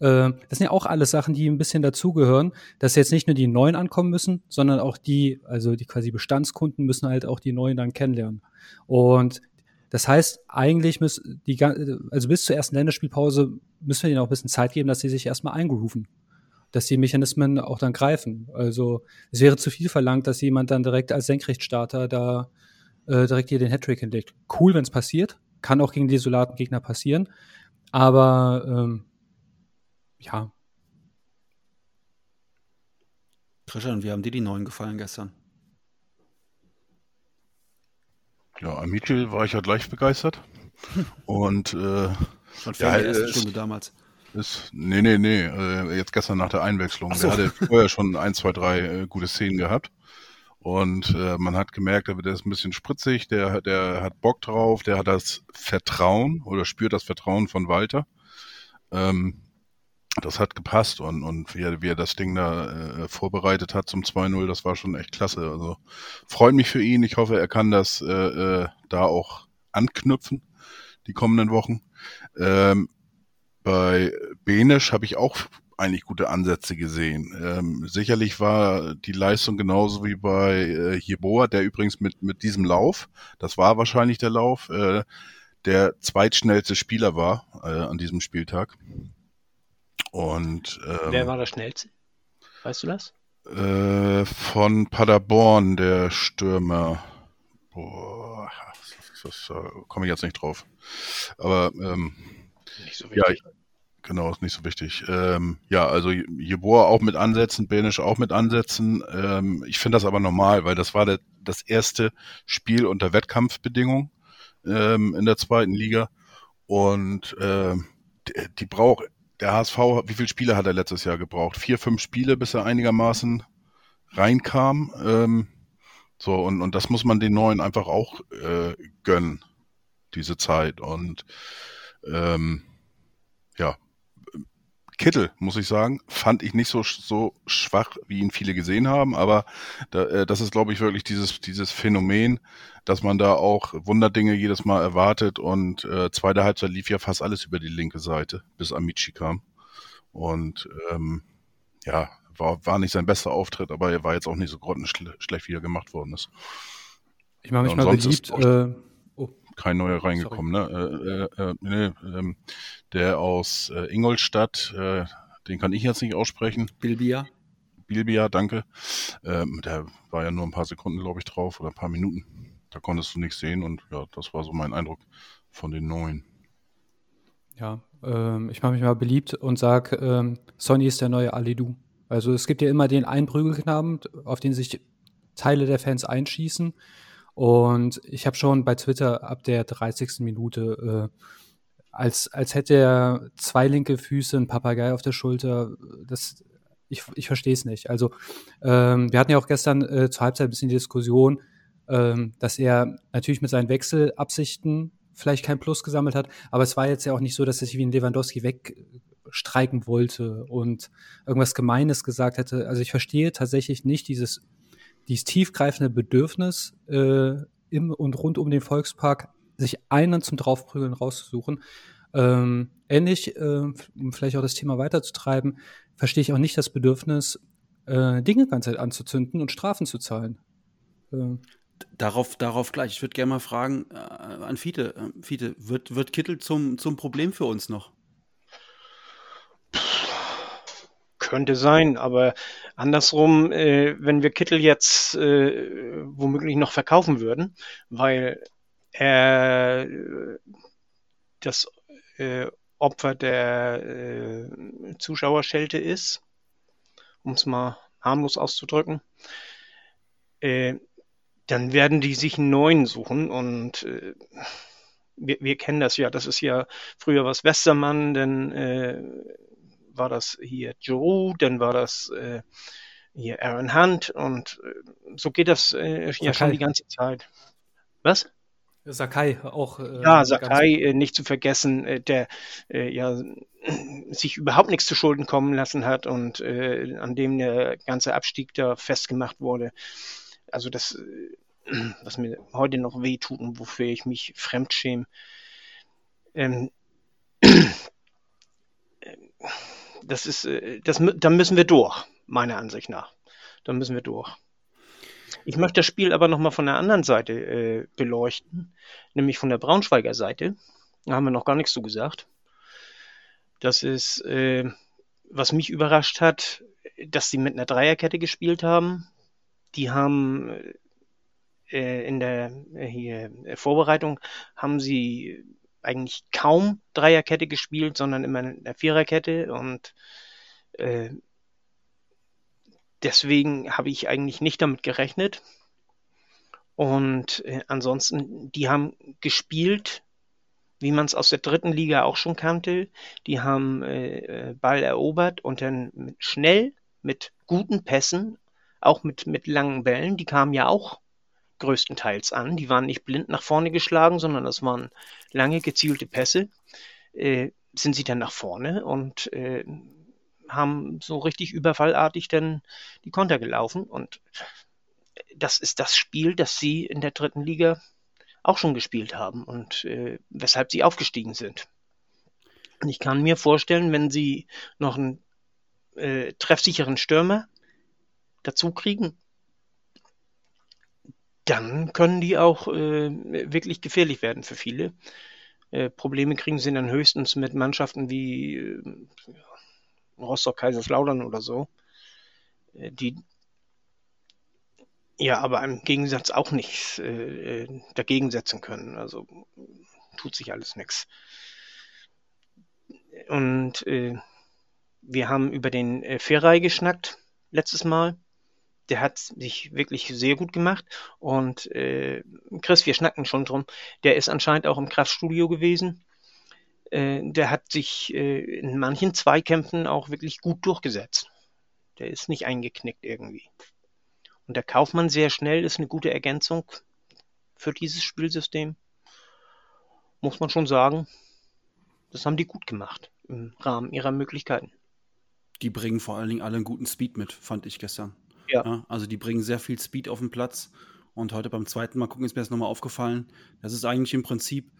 Äh, das sind ja auch alles Sachen, die ein bisschen dazugehören, dass jetzt nicht nur die Neuen ankommen müssen, sondern auch die, also die quasi Bestandskunden müssen halt auch die Neuen dann kennenlernen. Und das heißt, eigentlich müssen die, also bis zur ersten Länderspielpause müssen wir ihnen auch ein bisschen Zeit geben, dass sie sich erstmal eingrooven. Dass die Mechanismen auch dann greifen. Also es wäre zu viel verlangt, dass jemand dann direkt als Senkrechtstarter da äh, direkt hier den Hattrick hinlegt. Cool, wenn es passiert. Kann auch gegen desolaten Gegner passieren. Aber ähm, ja. Christian, wie haben dir die neuen gefallen gestern? Ja, Amici war ich ja gleich begeistert. Und äh, schon vor ja, der ersten Stunde damals. Ist, nee, nee, nee. Äh, jetzt gestern nach der Einwechslung. So. Der hatte vorher schon ein, zwei, drei äh, gute Szenen gehabt. Und äh, man hat gemerkt, der ist ein bisschen spritzig, der, der hat Bock drauf, der hat das Vertrauen oder spürt das Vertrauen von Walter. Ähm, das hat gepasst und, und wie, er, wie er das Ding da äh, vorbereitet hat zum 2-0, das war schon echt klasse. Also freut mich für ihn. Ich hoffe, er kann das äh, äh, da auch anknüpfen, die kommenden Wochen. Ähm, bei Benisch habe ich auch eigentlich gute Ansätze gesehen. Ähm, sicherlich war die Leistung genauso wie bei äh, Jeboa, der übrigens mit, mit diesem Lauf, das war wahrscheinlich der Lauf, äh, der zweitschnellste Spieler war äh, an diesem Spieltag. Und, ähm, Wer war der schnellste? Weißt du das? Äh, von Paderborn, der Stürmer. Boah, das, das komme ich jetzt nicht drauf. Aber ähm, nicht so wichtig. Ja, genau, ist nicht so wichtig. Ähm, ja, also Jeboa auch mit Ansätzen, Benisch auch mit Ansätzen. Ähm, ich finde das aber normal, weil das war der, das erste Spiel unter Wettkampfbedingungen ähm, in der zweiten Liga. Und äh, die, die braucht der HSV, wie viele Spiele hat er letztes Jahr gebraucht? Vier, fünf Spiele, bis er einigermaßen reinkam. Ähm, so, und, und das muss man den Neuen einfach auch äh, gönnen, diese Zeit. Und ähm, ja, Kittel, muss ich sagen, fand ich nicht so, so schwach, wie ihn viele gesehen haben, aber da, äh, das ist, glaube ich, wirklich dieses, dieses Phänomen, dass man da auch Wunderdinge jedes Mal erwartet und äh, zweite Halbzeit lief ja fast alles über die linke Seite, bis Amici kam. Und ähm, ja, war, war nicht sein bester Auftritt, aber er war jetzt auch nicht so grottenschlecht, wie er gemacht worden ist. Ich mache mich ja, mal beliebt. Äh. Kein neuer reingekommen, Sorry. ne? Äh, äh, äh, nee, ähm, der aus äh, Ingolstadt, äh, den kann ich jetzt nicht aussprechen. Bilbia. Bilbia, danke. Ähm, der war ja nur ein paar Sekunden, glaube ich, drauf oder ein paar Minuten. Da konntest du nichts sehen und ja, das war so mein Eindruck von den neuen. Ja, ähm, ich mache mich mal beliebt und sage, ähm, Sonny ist der neue Alidu. Also es gibt ja immer den einen Prügelknaben, auf den sich Teile der Fans einschießen. Und ich habe schon bei Twitter ab der 30. Minute, äh, als, als hätte er zwei linke Füße, ein Papagei auf der Schulter. Das, ich, ich verstehe es nicht. Also ähm, wir hatten ja auch gestern äh, zur Halbzeit ein bisschen die Diskussion, ähm, dass er natürlich mit seinen Wechselabsichten vielleicht kein Plus gesammelt hat, aber es war jetzt ja auch nicht so, dass er sich wie ein Lewandowski wegstreiken wollte und irgendwas Gemeines gesagt hätte. Also ich verstehe tatsächlich nicht dieses, dieses tiefgreifende Bedürfnis äh, im und rund um den Volkspark, sich einen zum Draufprügeln rauszusuchen. Ähm, ähnlich, äh, um vielleicht auch das Thema weiterzutreiben, verstehe ich auch nicht das Bedürfnis, äh, Dinge ganz Zeit anzuzünden und Strafen zu zahlen. Äh, Darauf, darauf gleich. Ich würde gerne mal fragen äh, an Fiete. Äh, Fiete, wird, wird Kittel zum, zum Problem für uns noch? Könnte sein, aber andersrum, äh, wenn wir Kittel jetzt äh, womöglich noch verkaufen würden, weil er äh, das äh, Opfer der äh, Zuschauerschelte ist, um es mal harmlos auszudrücken, äh, dann werden die sich einen neuen suchen und wir, wir kennen das ja. Das ist ja früher was Westermann, dann äh, war das hier Joe, dann war das äh, hier Aaron Hunt und äh, so geht das äh, ja schon die ganze Zeit. Was? Sakai auch. Äh, ja, Sakai äh, nicht zu vergessen, äh, der äh, ja sich überhaupt nichts zu Schulden kommen lassen hat und äh, an dem der ganze Abstieg da festgemacht wurde. Also das, äh, was mir heute noch wehtut und wofür ich mich fremdschäme. Ähm, das ist, äh, das, da müssen wir durch, meiner Ansicht nach. Da müssen wir durch. Ich möchte das Spiel aber nochmal von der anderen Seite äh, beleuchten, nämlich von der Braunschweiger Seite. Da haben wir noch gar nichts zu gesagt. Das ist, äh, was mich überrascht hat, dass sie mit einer Dreierkette gespielt haben. Die haben äh, in der äh, hier, äh, Vorbereitung haben sie eigentlich kaum Dreierkette gespielt, sondern immer in der Viererkette und äh, deswegen habe ich eigentlich nicht damit gerechnet. Und äh, ansonsten, die haben gespielt, wie man es aus der dritten Liga auch schon kannte. Die haben äh, äh Ball erobert und dann schnell mit guten Pässen, auch mit, mit langen Bällen, die kamen ja auch größtenteils an. Die waren nicht blind nach vorne geschlagen, sondern das waren lange gezielte Pässe. Äh, sind sie dann nach vorne und äh, haben so richtig überfallartig dann die Konter gelaufen. Und das ist das Spiel, das sie in der dritten Liga auch schon gespielt haben und äh, weshalb sie aufgestiegen sind. Und ich kann mir vorstellen, wenn sie noch einen äh, treffsicheren Stürmer dazu kriegen, dann können die auch äh, wirklich gefährlich werden für viele. Äh, Probleme kriegen sie dann höchstens mit Mannschaften wie äh, Rostock-Kaiserslautern oder so, äh, die ja aber im Gegensatz auch nichts äh, äh, dagegen setzen können. Also tut sich alles nichts. Und wir haben über den äh, Ferrei geschnackt letztes Mal. Der hat sich wirklich sehr gut gemacht. Und äh, Chris, wir schnacken schon drum. Der ist anscheinend auch im Kraftstudio gewesen äh, der hat sich äh, in manchen Zweikämpfen auch wirklich gut durchgesetzt. Der ist nicht eingeknickt irgendwie. Und der Kaufmann sehr schnell ist eine gute Ergänzung für dieses Spielsystem. Muss man schon sagen, das haben die gut gemacht im Rahmen ihrer Möglichkeiten. Die bringen vor allen Dingen alle einen guten Speed mit, fand ich gestern. Ja. ja also die bringen sehr viel Speed auf den Platz. Und heute beim zweiten Mal gucken ist mir das nochmal aufgefallen. Das ist eigentlich im Prinzip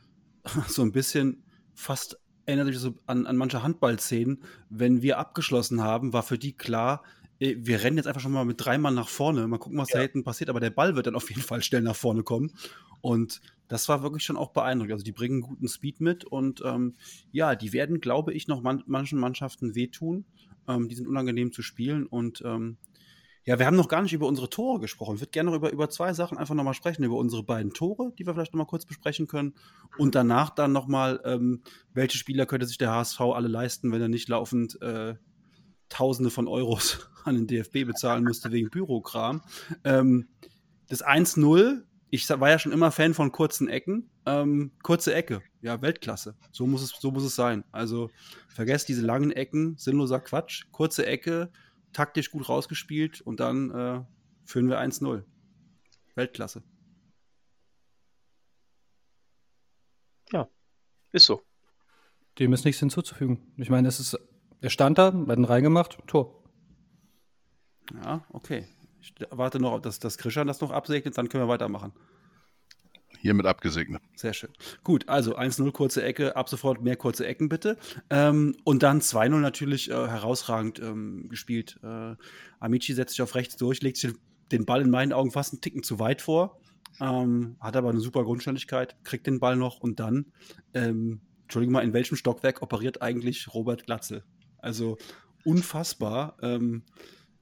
so ein bisschen fast erinnert mich so an, an manche Handballszenen. Wenn wir abgeschlossen haben, war für die klar, äh, wir rennen jetzt einfach schon mal mit drei Mann nach vorne, mal gucken, was ja. da hinten passiert, aber der Ball wird dann auf jeden Fall schnell nach vorne kommen. Und das war wirklich schon auch beeindruckend. Also die bringen guten Speed mit und ähm, ja, die werden, glaube ich, noch man manchen Mannschaften wehtun. Ähm, die sind unangenehm zu spielen und ähm, ja, wir haben noch gar nicht über unsere Tore gesprochen. Ich würde gerne noch über, über zwei Sachen einfach nochmal sprechen. Über unsere beiden Tore, die wir vielleicht nochmal kurz besprechen können. Und danach dann nochmal, ähm, welche Spieler könnte sich der HSV alle leisten, wenn er nicht laufend äh, Tausende von Euros an den DFB bezahlen müsste wegen Bürokram. Ähm, das 1-0, ich war ja schon immer Fan von kurzen Ecken. Ähm, kurze Ecke, ja, Weltklasse. So muss es, so muss es sein. Also vergesst diese langen Ecken, sinnloser Quatsch. Kurze Ecke, taktisch gut rausgespielt und dann äh, führen wir 1-0. Weltklasse. Ja, ist so. Dem ist nichts hinzuzufügen. Ich meine, es ist, er stand da, werden reingemacht, Tor. Ja, okay. Ich warte noch, dass, dass Krishan das noch absegnet, dann können wir weitermachen hiermit abgesegnet. Sehr schön. Gut, also 1-0 kurze Ecke, ab sofort mehr kurze Ecken bitte. Ähm, und dann 2-0 natürlich äh, herausragend ähm, gespielt. Äh, Amici setzt sich auf rechts durch, legt sich den Ball in meinen Augen fast einen Ticken zu weit vor. Ähm, hat aber eine super Grundständigkeit, kriegt den Ball noch und dann, ähm, Entschuldigung mal, in welchem Stockwerk operiert eigentlich Robert Glatzel? Also unfassbar. Ähm,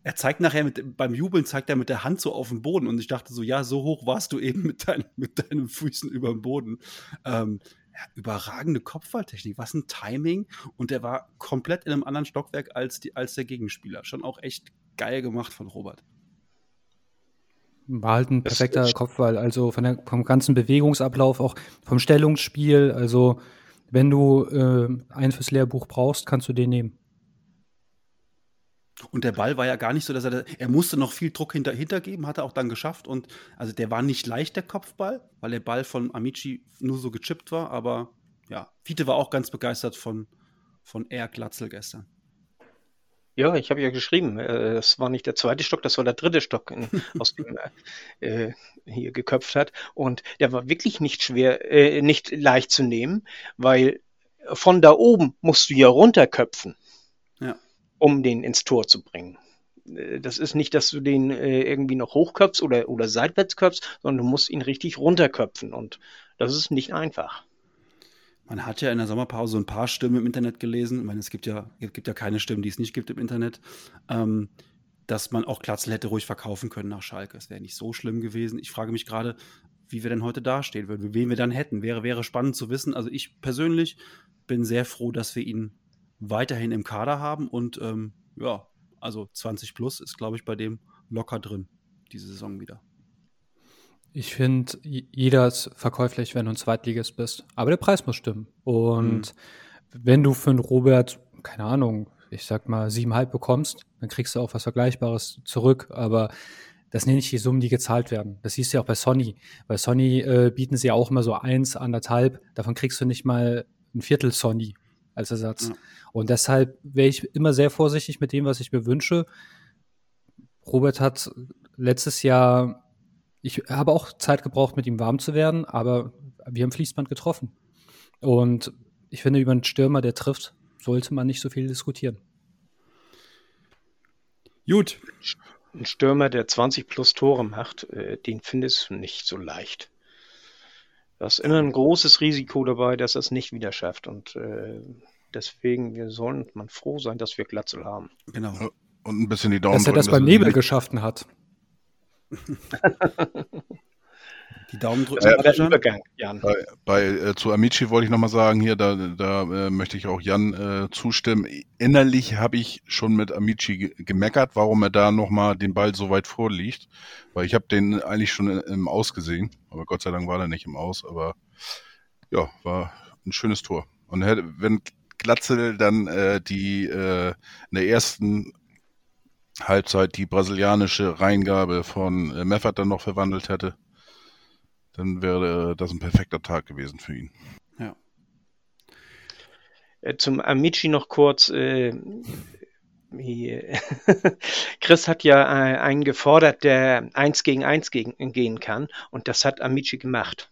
er zeigt nachher mit, beim Jubeln zeigt er mit der Hand so auf den Boden und ich dachte so, ja, so hoch warst du eben mit, dein, mit deinen Füßen über dem Boden. Ähm, ja, überragende Kopfballtechnik, was ein Timing und der war komplett in einem anderen Stockwerk als, die, als der Gegenspieler. Schon auch echt geil gemacht von Robert. War halt ein perfekter Kopfball, also von der, vom ganzen Bewegungsablauf, auch vom Stellungsspiel. Also, wenn du äh, einen fürs Lehrbuch brauchst, kannst du den nehmen. Und der Ball war ja gar nicht so, dass er, er musste noch viel Druck hinter, hintergeben, hat er auch dann geschafft. Und also der war nicht leicht, der Kopfball, weil der Ball von Amici nur so gechippt war. Aber ja, Fiete war auch ganz begeistert von, von R. Glatzel gestern. Ja, ich habe ja geschrieben, äh, das war nicht der zweite Stock, das war der dritte Stock, in, aus dem er äh, hier geköpft hat. Und der war wirklich nicht schwer, äh, nicht leicht zu nehmen, weil von da oben musst du ja runterköpfen um den ins Tor zu bringen. Äh, das ist nicht, dass du den äh, irgendwie noch hochköpfst oder, oder seitwärts köpfst, sondern du musst ihn richtig runterköpfen und das ist nicht einfach. Man hat ja in der Sommerpause so ein paar Stimmen im Internet gelesen. Ich meine, es gibt ja, gibt ja keine Stimmen, die es nicht gibt im Internet, ähm, dass man auch Glatzel hätte ruhig verkaufen können nach Schalke. Es wäre nicht so schlimm gewesen. Ich frage mich gerade, wie wir denn heute dastehen würden, wen wir dann hätten. Wäre, wäre spannend zu wissen. Also ich persönlich bin sehr froh, dass wir ihn weiterhin im Kader haben und ähm, ja, also 20 plus ist, glaube ich, bei dem locker drin, diese Saison wieder. Ich finde, jeder ist verkäuflich, wenn du ein Zweitligist bist. Aber der Preis muss stimmen. Und mhm. wenn du für einen Robert, keine Ahnung, ich sag mal, siebenhalb bekommst, dann kriegst du auch was Vergleichbares zurück. Aber das nenne ich die Summen, die gezahlt werden. Das siehst du ja auch bei Sony. Bei Sony äh, bieten sie ja auch immer so eins, anderthalb. Davon kriegst du nicht mal ein Viertel Sony als Ersatz. Ja. Und deshalb wäre ich immer sehr vorsichtig mit dem, was ich mir wünsche. Robert hat letztes Jahr, ich habe auch Zeit gebraucht, mit ihm warm zu werden, aber wir haben Fließband getroffen. Und ich finde, über einen Stürmer, der trifft, sollte man nicht so viel diskutieren. Gut. Ein Stürmer, der 20 plus Tore macht, äh, den findest du nicht so leicht. Da ist immer ein großes Risiko dabei, dass er es nicht wieder schafft. Und äh, deswegen, wir sollen man froh sein, dass wir Glatzel haben. Genau. Und ein bisschen die Daumen Dass er das beim Nebel geschaffen hat. Die Daumen drücken. Äh, der Übergang, Jan. Bei, bei äh, zu Amici wollte ich nochmal sagen, hier, da, da äh, möchte ich auch Jan äh, zustimmen. Innerlich habe ich schon mit Amici gemeckert, warum er da nochmal den Ball so weit vorliegt. Weil ich habe den eigentlich schon im Aus gesehen. Aber Gott sei Dank war er nicht im Aus. Aber ja, war ein schönes Tor. Und wenn Glatzel dann äh, die äh, in der ersten Halbzeit die brasilianische Reingabe von äh, Meffert dann noch verwandelt hätte, dann wäre das ein perfekter Tag gewesen für ihn. Ja. Äh, zum Amici noch kurz. Äh, Chris hat ja äh, einen gefordert, der eins gegen eins gegen, gehen kann und das hat Amici gemacht.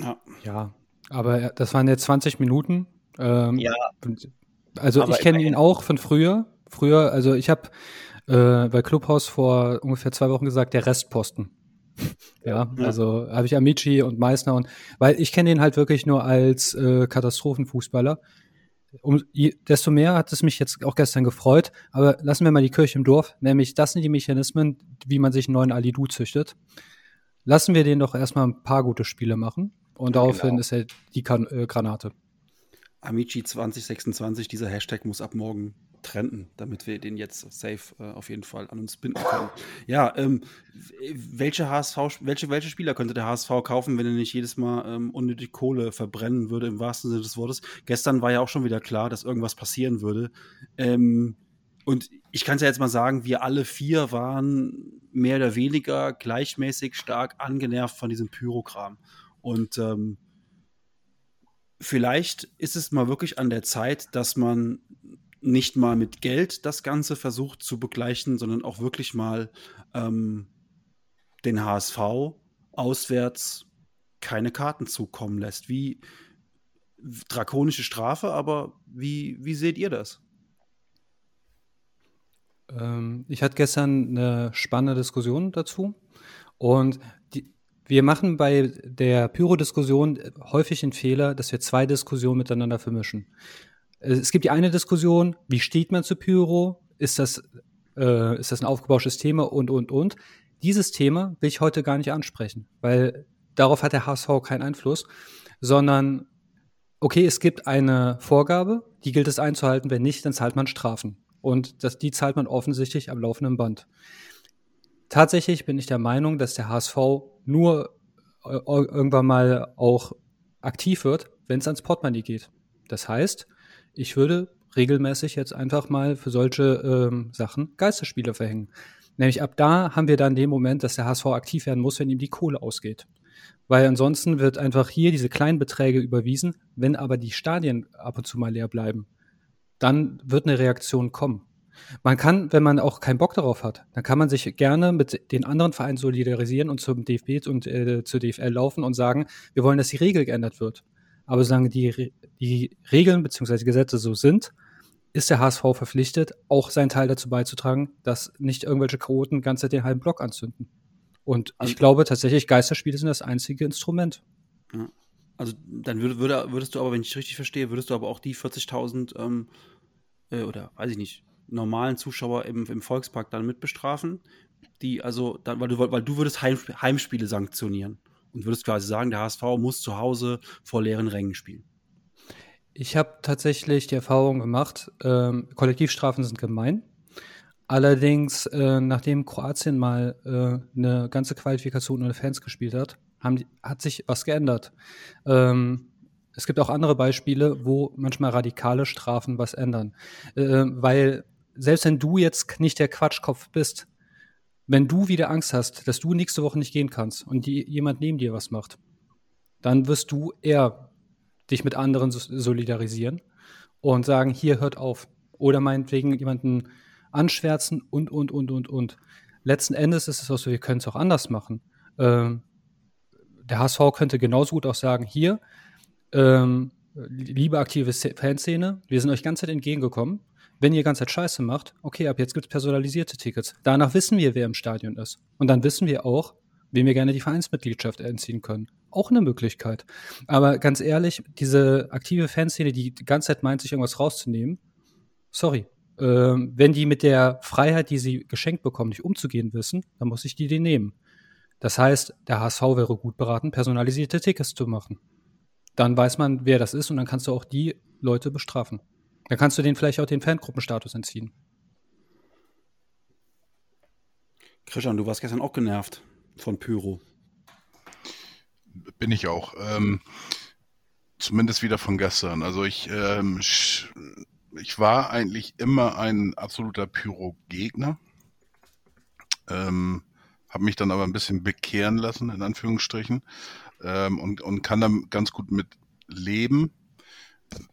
Ja, ja aber das waren jetzt 20 Minuten. Ähm, ja. Also ich kenne ihn auch von früher. Früher, also ich habe äh, bei Clubhouse vor ungefähr zwei Wochen gesagt, der Restposten. Ja, ja, also habe ich Amici und Meissner und weil ich kenne ihn halt wirklich nur als äh, Katastrophenfußballer. Um, desto mehr hat es mich jetzt auch gestern gefreut. Aber lassen wir mal die Kirche im Dorf. Nämlich, das sind die Mechanismen, wie man sich einen neuen Alidu züchtet. Lassen wir den doch erstmal ein paar gute Spiele machen. Und ja, daraufhin genau. ist er die kan äh, Granate. Amici 2026, dieser Hashtag muss ab morgen trenden, damit wir den jetzt safe äh, auf jeden Fall an uns binden können. Ja, ähm, welche HSV, welche, welche Spieler könnte der HSV kaufen, wenn er nicht jedes Mal ähm, unnötig Kohle verbrennen würde, im wahrsten Sinne des Wortes? Gestern war ja auch schon wieder klar, dass irgendwas passieren würde. Ähm, und ich kann es ja jetzt mal sagen, wir alle vier waren mehr oder weniger gleichmäßig stark angenervt von diesem Pyrokram. Und ähm, vielleicht ist es mal wirklich an der Zeit, dass man nicht mal mit Geld das Ganze versucht zu begleichen, sondern auch wirklich mal ähm, den HSV auswärts keine Karten zukommen lässt. Wie drakonische Strafe, aber wie, wie seht ihr das? Ähm, ich hatte gestern eine spannende Diskussion dazu und die, wir machen bei der Pyro-Diskussion häufig den Fehler, dass wir zwei Diskussionen miteinander vermischen. Es gibt die eine Diskussion, wie steht man zu Pyro? Ist das, äh, ist das ein aufgebauschtes Thema und, und, und. Dieses Thema will ich heute gar nicht ansprechen, weil darauf hat der HSV keinen Einfluss, sondern okay, es gibt eine Vorgabe, die gilt es einzuhalten, wenn nicht, dann zahlt man Strafen. Und das, die zahlt man offensichtlich am laufenden Band. Tatsächlich bin ich der Meinung, dass der HSV nur äh, irgendwann mal auch aktiv wird, wenn es ans Portemonnaie geht. Das heißt, ich würde regelmäßig jetzt einfach mal für solche ähm, Sachen Geisterspiele verhängen. Nämlich ab da haben wir dann den Moment, dass der HSV aktiv werden muss, wenn ihm die Kohle ausgeht. Weil ansonsten wird einfach hier diese kleinen Beträge überwiesen, wenn aber die Stadien ab und zu mal leer bleiben, dann wird eine Reaktion kommen. Man kann, wenn man auch keinen Bock darauf hat, dann kann man sich gerne mit den anderen Vereinen solidarisieren und zum DFB und äh, zur DFL laufen und sagen, wir wollen, dass die Regel geändert wird. Aber solange die, die Regeln bzw. Gesetze so sind, ist der HSV verpflichtet, auch seinen Teil dazu beizutragen, dass nicht irgendwelche Chaoten ganz den halben Block anzünden. Und also, ich glaube tatsächlich, Geisterspiele sind das einzige Instrument. Ja. Also dann würd, würd, würdest du aber, wenn ich richtig verstehe, würdest du aber auch die 40.000 ähm, äh, oder weiß ich nicht, normalen Zuschauer im, im Volkspark dann mit bestrafen, die also, dann, weil, du, weil du würdest Heim, Heimspiele sanktionieren und würdest quasi sagen, der HSV muss zu Hause vor leeren Rängen spielen. Ich habe tatsächlich die Erfahrung gemacht, ähm, Kollektivstrafen sind gemein. Allerdings, äh, nachdem Kroatien mal äh, eine ganze Qualifikation ohne Fans gespielt hat, haben, hat sich was geändert. Ähm, es gibt auch andere Beispiele, wo manchmal radikale Strafen was ändern. Äh, weil selbst wenn du jetzt nicht der Quatschkopf bist, wenn du wieder Angst hast, dass du nächste Woche nicht gehen kannst und die, jemand neben dir was macht, dann wirst du eher dich mit anderen solidarisieren und sagen, hier hört auf. Oder meinetwegen jemanden anschwärzen und, und, und, und, und. Letzten Endes ist es auch so, wir können es auch anders machen. Ähm, der HSV könnte genauso gut auch sagen, hier, ähm, liebe aktive Fanszene, wir sind euch ganz Zeit entgegengekommen. Wenn ihr ganz Zeit Scheiße macht, okay, ab jetzt gibt es personalisierte Tickets. Danach wissen wir, wer im Stadion ist. Und dann wissen wir auch, wem wir gerne die Vereinsmitgliedschaft entziehen können. Auch eine Möglichkeit. Aber ganz ehrlich, diese aktive Fanszene, die die ganze Zeit meint, sich irgendwas rauszunehmen, sorry. Ähm, wenn die mit der Freiheit, die sie geschenkt bekommen, nicht umzugehen wissen, dann muss ich die die nehmen. Das heißt, der HSV wäre gut beraten, personalisierte Tickets zu machen. Dann weiß man, wer das ist und dann kannst du auch die Leute bestrafen. Dann kannst du denen vielleicht auch den Fangruppenstatus entziehen. Christian, du warst gestern auch genervt von Pyro. Bin ich auch. Ähm, zumindest wieder von gestern. Also ich, ähm, ich war eigentlich immer ein absoluter Pyro-Gegner. Ähm, habe mich dann aber ein bisschen bekehren lassen, in Anführungsstrichen, ähm, und, und kann dann ganz gut mit leben,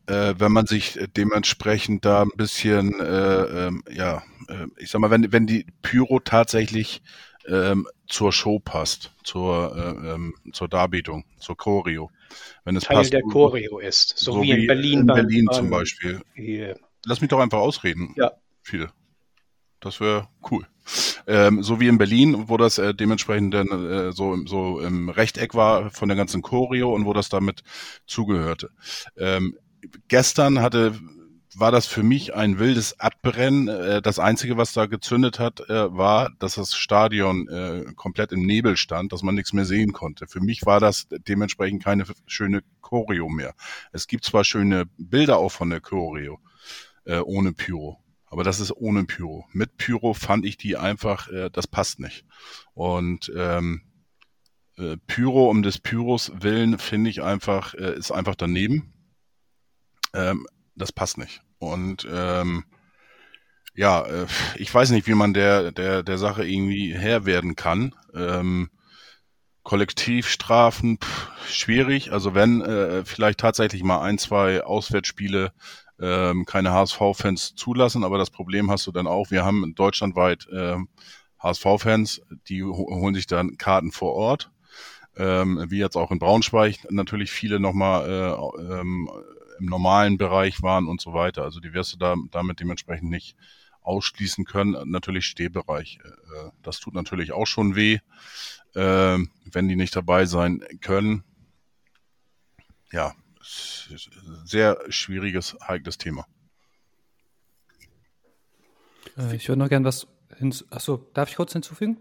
äh, wenn man sich dementsprechend da ein bisschen, äh, äh, ja, äh, ich sag mal, wenn, wenn die Pyro tatsächlich ähm, zur Show passt, zur, äh, ähm, zur Darbietung, zur Choreo. Wenn es Teil passt, der Choreo ist, so, so wie in Berlin. In Berlin zum Beispiel. Hier. Lass mich doch einfach ausreden. Ja. Viele. Das wäre cool. Ähm, so wie in Berlin, wo das äh, dementsprechend dann äh, so, so im Rechteck war von der ganzen Choreo und wo das damit zugehörte. Ähm, gestern hatte war das für mich ein wildes Abbrennen. Äh, das Einzige, was da gezündet hat, äh, war, dass das Stadion äh, komplett im Nebel stand, dass man nichts mehr sehen konnte. Für mich war das dementsprechend keine schöne Choreo mehr. Es gibt zwar schöne Bilder auch von der Choreo, ohne Pyro. Aber das ist ohne Pyro. Mit Pyro fand ich die einfach, das passt nicht. Und ähm, äh, Pyro um des Pyros willen finde ich einfach, ist einfach daneben. Ähm, das passt nicht. Und ähm, ja, äh, ich weiß nicht, wie man der, der, der Sache irgendwie Herr werden kann. Ähm, Kollektivstrafen, pff, schwierig. Also wenn äh, vielleicht tatsächlich mal ein, zwei Auswärtsspiele ähm, keine HSV-Fans zulassen, aber das Problem hast du dann auch, wir haben deutschlandweit ähm, HSV-Fans, die holen sich dann Karten vor Ort, ähm, wie jetzt auch in Braunschweig natürlich viele nochmal äh, ähm, im normalen Bereich waren und so weiter. Also die wirst du da damit dementsprechend nicht ausschließen können. Natürlich Stehbereich. Äh, das tut natürlich auch schon weh, äh, wenn die nicht dabei sein können. Ja, sehr schwieriges, heikles Thema. Äh, ich würde noch gerne was hinzu. Achso, darf ich kurz hinzufügen?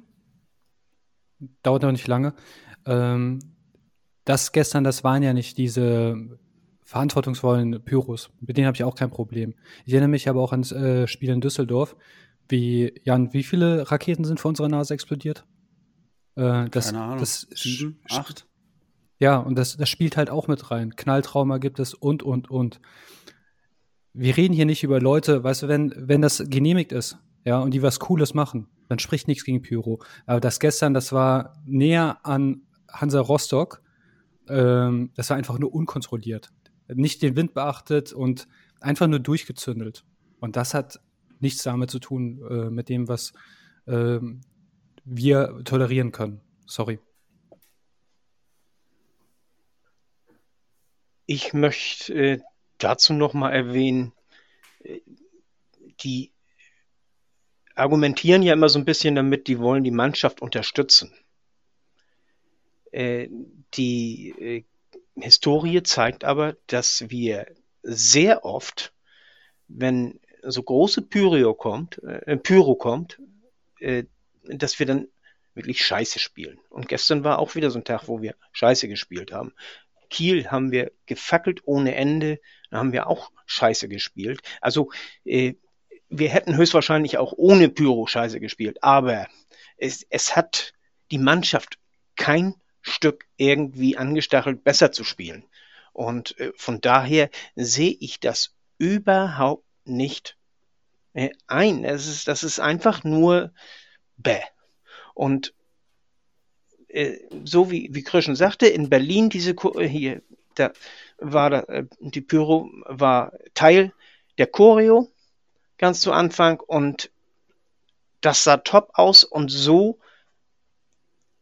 Dauert noch nicht lange. Ähm, das gestern, das waren ja nicht diese verantwortungsvollen Pyros. Mit denen habe ich auch kein Problem. Ich erinnere mich aber auch ans äh, Spiel in Düsseldorf. Wie, Jan, wie viele Raketen sind vor unserer Nase explodiert? Äh, das, Keine Ahnung. Das Sieben, acht? Ja, und das, das spielt halt auch mit rein. Knalltrauma gibt es und, und, und. Wir reden hier nicht über Leute, weißt du, wenn, wenn das genehmigt ist, ja, und die was Cooles machen, dann spricht nichts gegen Pyro. Aber das gestern, das war näher an Hansa Rostock, ähm, das war einfach nur unkontrolliert. Nicht den Wind beachtet und einfach nur durchgezündelt. Und das hat nichts damit zu tun, äh, mit dem, was äh, wir tolerieren können. Sorry. Ich möchte äh, dazu noch mal erwähnen, äh, die argumentieren ja immer so ein bisschen damit, die wollen die Mannschaft unterstützen. Äh, die äh, Historie zeigt aber, dass wir sehr oft, wenn so große Pyro kommt, äh, Pyro kommt, äh, dass wir dann wirklich Scheiße spielen. Und gestern war auch wieder so ein Tag, wo wir Scheiße gespielt haben. Kiel haben wir gefackelt ohne Ende, da haben wir auch Scheiße gespielt. Also äh, wir hätten höchstwahrscheinlich auch ohne Pyro Scheiße gespielt, aber es, es hat die Mannschaft kein Stück irgendwie angestachelt, besser zu spielen. Und äh, von daher sehe ich das überhaupt nicht äh, ein. Es ist, das ist einfach nur bäh. Und äh, so wie, wie Krischen sagte, in Berlin diese äh, hier, da war da, die Pyro war Teil der Choreo ganz zu Anfang und das sah top aus und so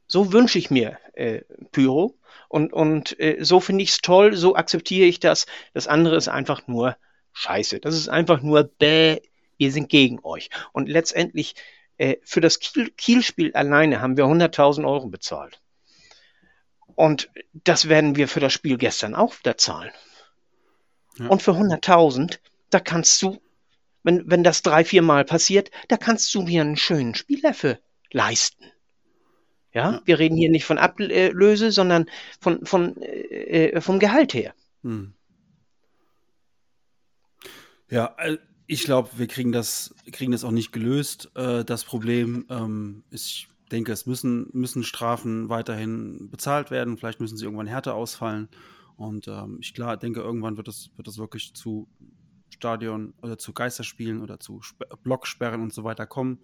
so wünsche ich mir äh, Pyro und und äh, so finde ich es toll, so akzeptiere ich das. Das andere ist einfach nur Scheiße. Das ist einfach nur bäh, wir sind gegen euch. Und letztendlich äh, für das Kiel, Kiel-Spiel alleine haben wir 100.000 Euro bezahlt. Und das werden wir für das Spiel gestern auch wieder zahlen. Ja. Und für 100.000, da kannst du, wenn, wenn das drei, vier Mal passiert, da kannst du mir einen schönen Spieler für leisten. Ja, ja. wir reden hier nicht von Ablöse, sondern von, von, äh, äh vom Gehalt her. Hm. Ja, ich glaube, wir kriegen das, kriegen das auch nicht gelöst. Äh, das Problem ähm, ich denke, es müssen, müssen Strafen weiterhin bezahlt werden. Vielleicht müssen sie irgendwann härter ausfallen. Und ähm, ich klar, denke, irgendwann wird es, wird es wirklich zu Stadion oder zu Geisterspielen oder zu Sp Blocksperren und so weiter kommen.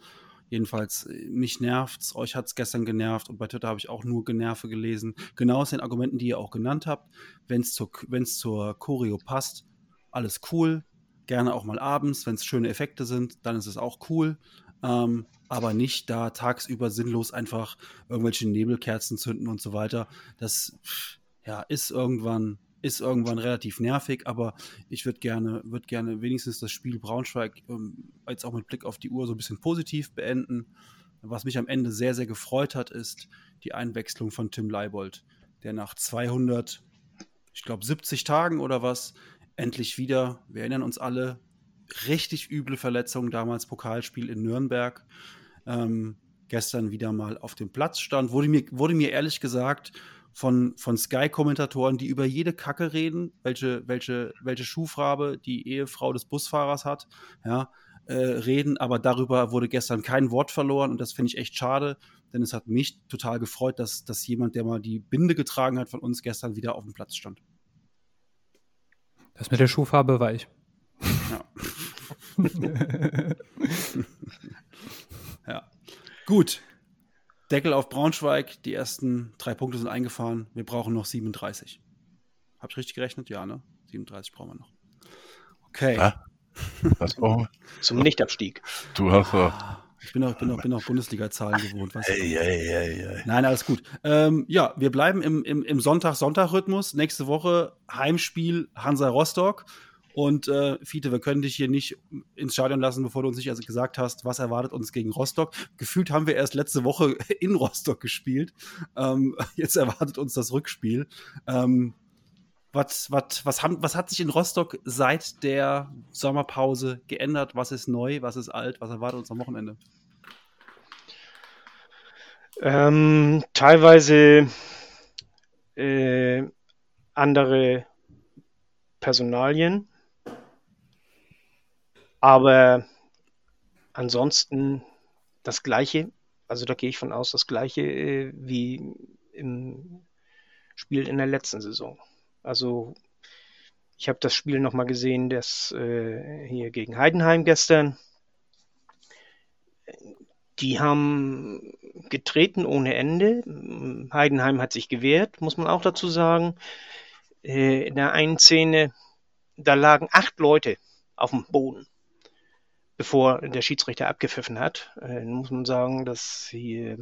Jedenfalls, äh, mich nervt's, euch hat's gestern genervt und bei Twitter habe ich auch nur Generve gelesen. Genau aus den Argumenten, die ihr auch genannt habt. Wenn es zur, wenn's zur Choreo passt, alles cool gerne auch mal abends, wenn es schöne Effekte sind, dann ist es auch cool. Ähm, aber nicht da tagsüber sinnlos einfach irgendwelche Nebelkerzen zünden und so weiter. Das ja, ist irgendwann ist irgendwann relativ nervig, aber ich würde gerne, würd gerne wenigstens das Spiel Braunschweig ähm, jetzt auch mit Blick auf die Uhr so ein bisschen positiv beenden. Was mich am Ende sehr, sehr gefreut hat, ist die Einwechslung von Tim Leibold, der nach 200, ich glaube 70 Tagen oder was, endlich wieder, wir erinnern uns alle, richtig üble Verletzungen, damals Pokalspiel in Nürnberg. Ähm, gestern wieder mal auf dem Platz stand. Wurde mir, wurde mir ehrlich gesagt von, von Sky-Kommentatoren, die über jede Kacke reden, welche, welche, welche Schuhfarbe die Ehefrau des Busfahrers hat, ja, äh, reden, aber darüber wurde gestern kein Wort verloren und das finde ich echt schade, denn es hat mich total gefreut, dass, dass jemand, der mal die Binde getragen hat von uns gestern wieder auf dem Platz stand. Das mit der Schuhfarbe war ich. Ja. ja. Gut. Deckel auf Braunschweig. Die ersten drei Punkte sind eingefahren. Wir brauchen noch 37. Hab ich richtig gerechnet? Ja, ne? 37 brauchen wir noch. Okay. Ja. Was brauchen wir? Zum Nichtabstieg. Du hast ah. Ich bin auch, bin auch, bin auch Bundesliga-Zahlen gewohnt. Weißt du? ei, ei, ei, Nein, alles gut. Ähm, ja, wir bleiben im, im, im Sonntag-Sonntag-Rhythmus. Nächste Woche Heimspiel Hansa Rostock. Und äh, Fiete, wir können dich hier nicht ins Stadion lassen, bevor du uns nicht also gesagt hast, was erwartet uns gegen Rostock. Gefühlt haben wir erst letzte Woche in Rostock gespielt. Ähm, jetzt erwartet uns das Rückspiel. Ähm, Was, was, was, haben, was hat sich in Rostock seit der Sommerpause geändert? Was ist neu? Was ist alt? Was erwartet uns am Wochenende? Ähm, teilweise äh, andere Personalien, aber ansonsten das Gleiche. Also da gehe ich von aus, das Gleiche äh, wie im Spiel in der letzten Saison. Also ich habe das Spiel nochmal gesehen, das äh, hier gegen Heidenheim gestern. Die haben getreten ohne Ende. Heidenheim hat sich gewehrt, muss man auch dazu sagen. Äh, in der einen Szene, da lagen acht Leute auf dem Boden, bevor der Schiedsrichter abgepfiffen hat. Äh, muss man sagen, dass hier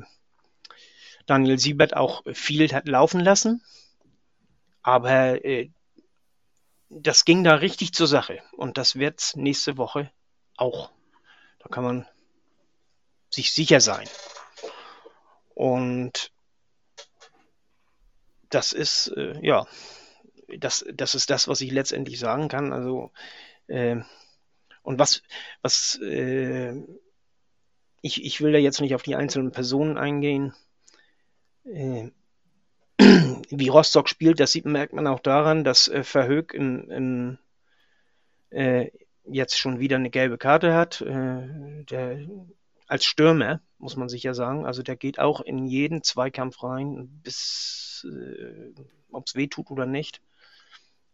Daniel Siebert auch viel hat laufen lassen. Aber äh, das ging da richtig zur Sache. Und das wird nächste Woche auch. Da kann man sich sicher sein. Und das ist, äh, ja, das, das ist das, was ich letztendlich sagen kann. Also, äh, und was, was, äh, ich, ich will da jetzt nicht auf die einzelnen Personen eingehen. Äh, wie Rostock spielt, das sieht, merkt man auch daran, dass äh, Verhoek im, im, äh, jetzt schon wieder eine gelbe Karte hat. Äh, der, als Stürmer, muss man sicher sagen. Also der geht auch in jeden Zweikampf rein, bis äh, ob es weh tut oder nicht.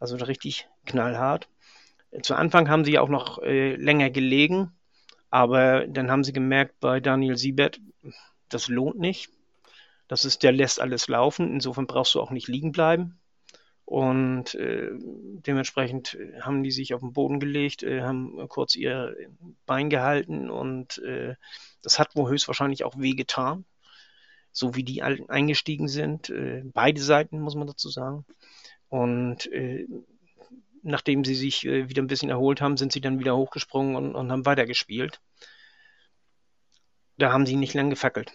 Also richtig knallhart. Zu Anfang haben sie auch noch äh, länger gelegen, aber dann haben sie gemerkt bei Daniel Siebert, das lohnt nicht. Das ist, der lässt alles laufen. Insofern brauchst du auch nicht liegen bleiben. Und äh, dementsprechend haben die sich auf den Boden gelegt, äh, haben kurz ihr Bein gehalten und äh, das hat wohl höchstwahrscheinlich auch wehgetan, so wie die eingestiegen sind. Äh, beide Seiten, muss man dazu sagen. Und äh, nachdem sie sich äh, wieder ein bisschen erholt haben, sind sie dann wieder hochgesprungen und, und haben weitergespielt. Da haben sie nicht lang gefackelt.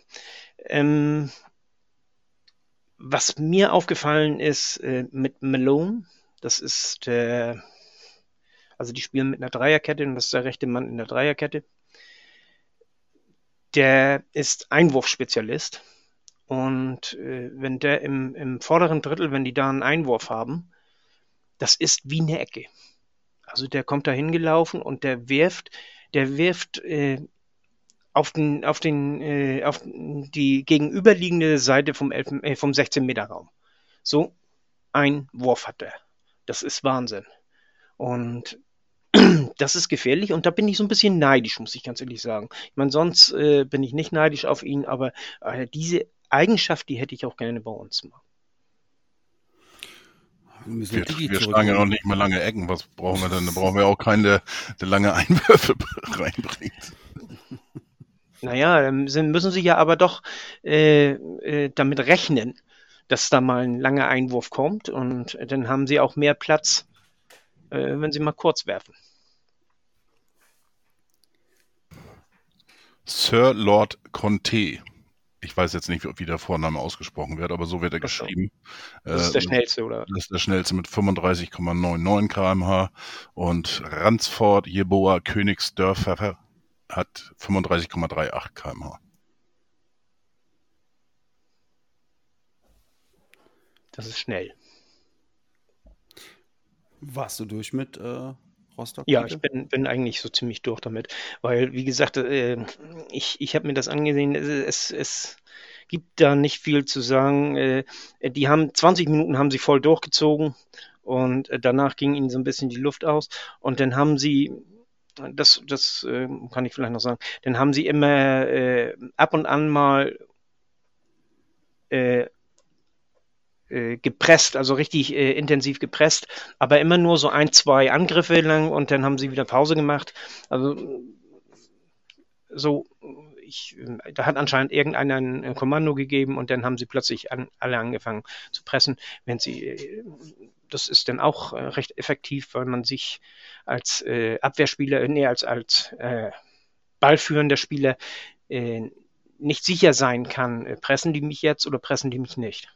Ähm, was mir aufgefallen ist äh, mit Malone, das ist der, also die spielen mit einer Dreierkette und das ist der rechte Mann in der Dreierkette. Der ist Einwurfspezialist und äh, wenn der im, im vorderen Drittel, wenn die da einen Einwurf haben, das ist wie eine Ecke. Also der kommt da hingelaufen und der wirft, der wirft äh, auf den, auf den, äh, auf die gegenüberliegende Seite vom, Elf, äh, vom 16 Meter Raum. So ein Wurf hat er. Das ist Wahnsinn. Und das ist gefährlich und da bin ich so ein bisschen neidisch, muss ich ganz ehrlich sagen. Ich meine, sonst äh, bin ich nicht neidisch auf ihn, aber äh, diese Eigenschaft, die hätte ich auch gerne bei uns mal. Wir, wir schlagen ja noch nicht mal lange Ecken. Was brauchen wir denn? Da brauchen wir auch keinen, der, der lange Einwürfe reinbringt. Naja, dann müssen sie ja aber doch äh, äh, damit rechnen, dass da mal ein langer Einwurf kommt und dann haben sie auch mehr Platz, äh, wenn sie mal kurz werfen. Sir Lord Conte. Ich weiß jetzt nicht, wie der Vorname ausgesprochen wird, aber so wird er geschrieben. Das ist der äh, schnellste, oder? Das ist der schnellste mit 35,99 km/h. Und Ransford Jeboa Königsdörfer hat 35,38 km/h. Das ist schnell. Warst du durch mit äh, Rostock? Ja, ich bin, bin eigentlich so ziemlich durch damit, weil, wie gesagt, äh, ich, ich habe mir das angesehen, es, es gibt da nicht viel zu sagen. Äh, die haben 20 Minuten haben sie voll durchgezogen und äh, danach ging ihnen so ein bisschen die Luft aus und dann haben sie das, das äh, kann ich vielleicht noch sagen. Dann haben sie immer äh, ab und an mal äh, äh, gepresst, also richtig äh, intensiv gepresst, aber immer nur so ein, zwei Angriffe lang und dann haben sie wieder Pause gemacht. Also so, ich, da hat anscheinend irgendeiner ein Kommando gegeben und dann haben sie plötzlich an, alle angefangen zu pressen. Wenn sie, äh, das ist dann auch äh, recht effektiv, weil man sich als äh, Abwehrspieler, nee, als, als äh, ballführender Spieler äh, nicht sicher sein kann, pressen die mich jetzt oder pressen die mich nicht.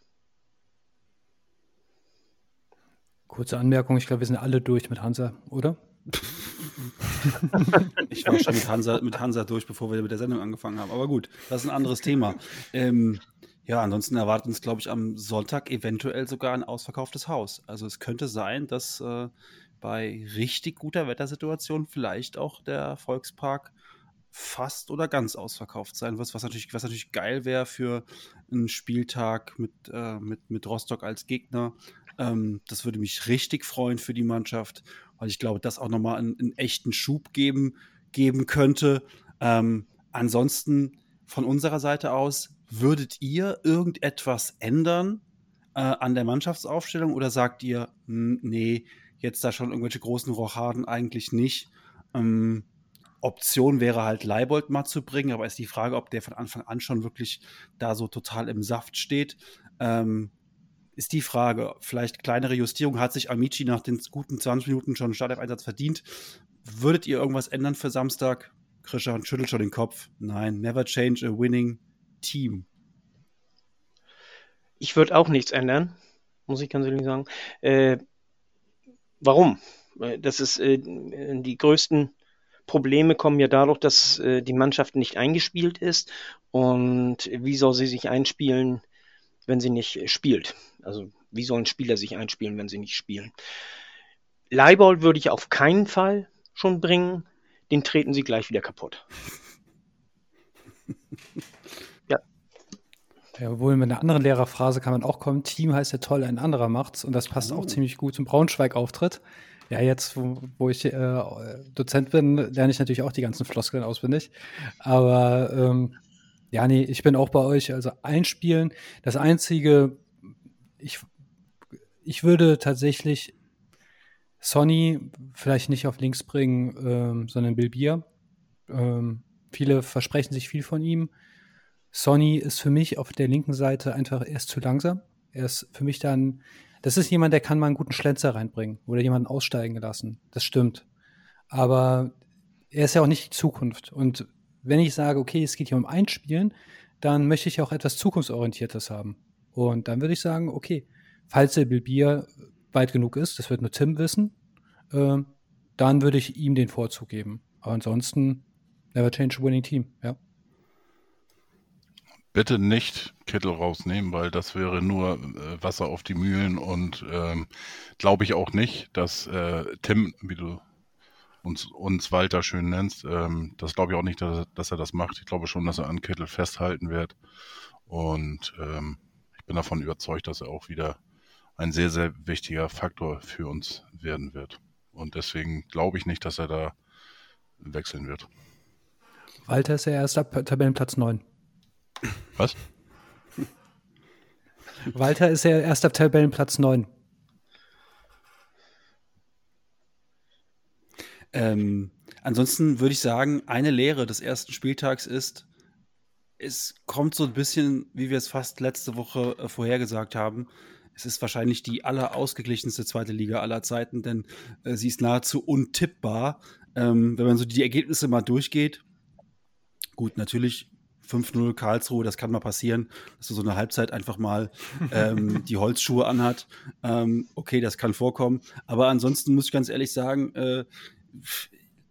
Kurze Anmerkung, ich glaube, wir sind alle durch mit Hansa, oder? ich war schon mit Hansa, mit Hansa durch, bevor wir mit der Sendung angefangen haben. Aber gut, das ist ein anderes Thema. Ähm, ja, ansonsten erwartet uns, glaube ich, am Sonntag eventuell sogar ein ausverkauftes Haus. Also es könnte sein, dass äh, bei richtig guter Wettersituation vielleicht auch der Volkspark fast oder ganz ausverkauft sein wird, was natürlich, was natürlich geil wäre für einen Spieltag mit, äh, mit, mit Rostock als Gegner. Ähm, das würde mich richtig freuen für die Mannschaft, weil ich glaube, das auch nochmal einen, einen echten Schub geben, geben könnte. Ähm, ansonsten von unserer Seite aus, würdet ihr irgendetwas ändern äh, an der Mannschaftsaufstellung oder sagt ihr, hm, nee, jetzt da schon irgendwelche großen Rochaden eigentlich nicht? Ähm, Option wäre halt Leibold mal zu bringen, aber ist die Frage, ob der von Anfang an schon wirklich da so total im Saft steht. Ähm, ist die Frage. Vielleicht kleinere Justierung. Hat sich Amici nach den guten 20 Minuten schon Startelf-Einsatz verdient? Würdet ihr irgendwas ändern für Samstag? Christian schüttelt schon den Kopf. Nein, never change a winning team. Ich würde auch nichts ändern, muss ich ganz ehrlich sagen. Äh, warum? Das ist äh, die größten Probleme kommen ja dadurch, dass äh, die Mannschaft nicht eingespielt ist. Und wie soll sie sich einspielen, wenn sie nicht spielt? Also wie sollen Spieler sich einspielen, wenn sie nicht spielen? Leiball würde ich auf keinen Fall schon bringen. Den treten sie gleich wieder kaputt. ja. Ja, wohl mit einer anderen Lehrerphrase kann man auch kommen. Team heißt ja toll, ein anderer macht's. Und das passt oh. auch ziemlich gut zum Braunschweig-Auftritt. Ja, jetzt, wo, wo ich äh, Dozent bin, lerne ich natürlich auch die ganzen Floskeln auswendig. Aber ähm, ja, nee, ich bin auch bei euch. Also einspielen. Das Einzige, ich, ich würde tatsächlich Sonny vielleicht nicht auf links bringen, ähm, sondern Bilbia. Ähm, viele versprechen sich viel von ihm. Sonny ist für mich auf der linken Seite einfach erst zu langsam. Er ist für mich dann das ist jemand, der kann mal einen guten Schlenzer reinbringen oder jemanden aussteigen lassen. Das stimmt. Aber er ist ja auch nicht die Zukunft. Und wenn ich sage, okay, es geht hier um Einspielen, dann möchte ich auch etwas Zukunftsorientiertes haben. Und dann würde ich sagen, okay, falls der Bilbier weit genug ist, das wird nur Tim wissen, äh, dann würde ich ihm den Vorzug geben. Aber ansonsten, never change a winning team, ja. Bitte nicht Kittel rausnehmen, weil das wäre nur äh, Wasser auf die Mühlen und ähm, glaube ich auch nicht, dass äh, Tim, wie du uns, uns Walter schön nennst, ähm, das glaube ich auch nicht, dass, dass, er das macht. Ich glaube schon, dass er an Kittel festhalten wird und ähm, bin davon überzeugt, dass er auch wieder ein sehr, sehr wichtiger Faktor für uns werden wird. Und deswegen glaube ich nicht, dass er da wechseln wird. Walter ist ja erst ab Tabellenplatz 9. Was? Walter ist ja erst auf Tabellenplatz 9. Ähm, ansonsten würde ich sagen, eine Lehre des ersten Spieltags ist, es kommt so ein bisschen, wie wir es fast letzte Woche äh, vorhergesagt haben. Es ist wahrscheinlich die allerausgeglichenste zweite Liga aller Zeiten, denn äh, sie ist nahezu untippbar. Ähm, wenn man so die Ergebnisse mal durchgeht, gut, natürlich 5-0 Karlsruhe, das kann mal passieren, dass du so eine Halbzeit einfach mal ähm, die Holzschuhe anhat. Ähm, okay, das kann vorkommen. Aber ansonsten muss ich ganz ehrlich sagen, äh,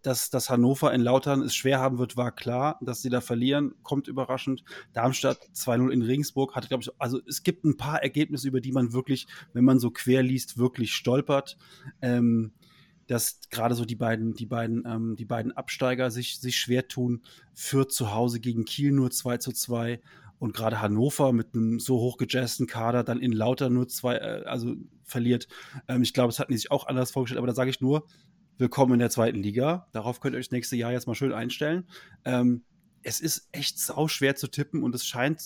dass, dass Hannover in Lautern es schwer haben wird, war klar. Dass sie da verlieren, kommt überraschend. Darmstadt 2-0 in Regensburg hatte, glaube ich, also es gibt ein paar Ergebnisse, über die man wirklich, wenn man so quer liest, wirklich stolpert. Ähm, dass gerade so die beiden, die beiden, ähm, die beiden Absteiger sich, sich schwer tun. Für zu Hause gegen Kiel nur 2 zu 2 und gerade Hannover mit einem so hochgejazzten Kader dann in Lauter nur zwei, äh, also verliert. Ähm, ich glaube, es hatten die sich auch anders vorgestellt, aber da sage ich nur, willkommen in der zweiten Liga. Darauf könnt ihr euch das nächste Jahr jetzt mal schön einstellen. Ähm, es ist echt sau schwer zu tippen und es scheint,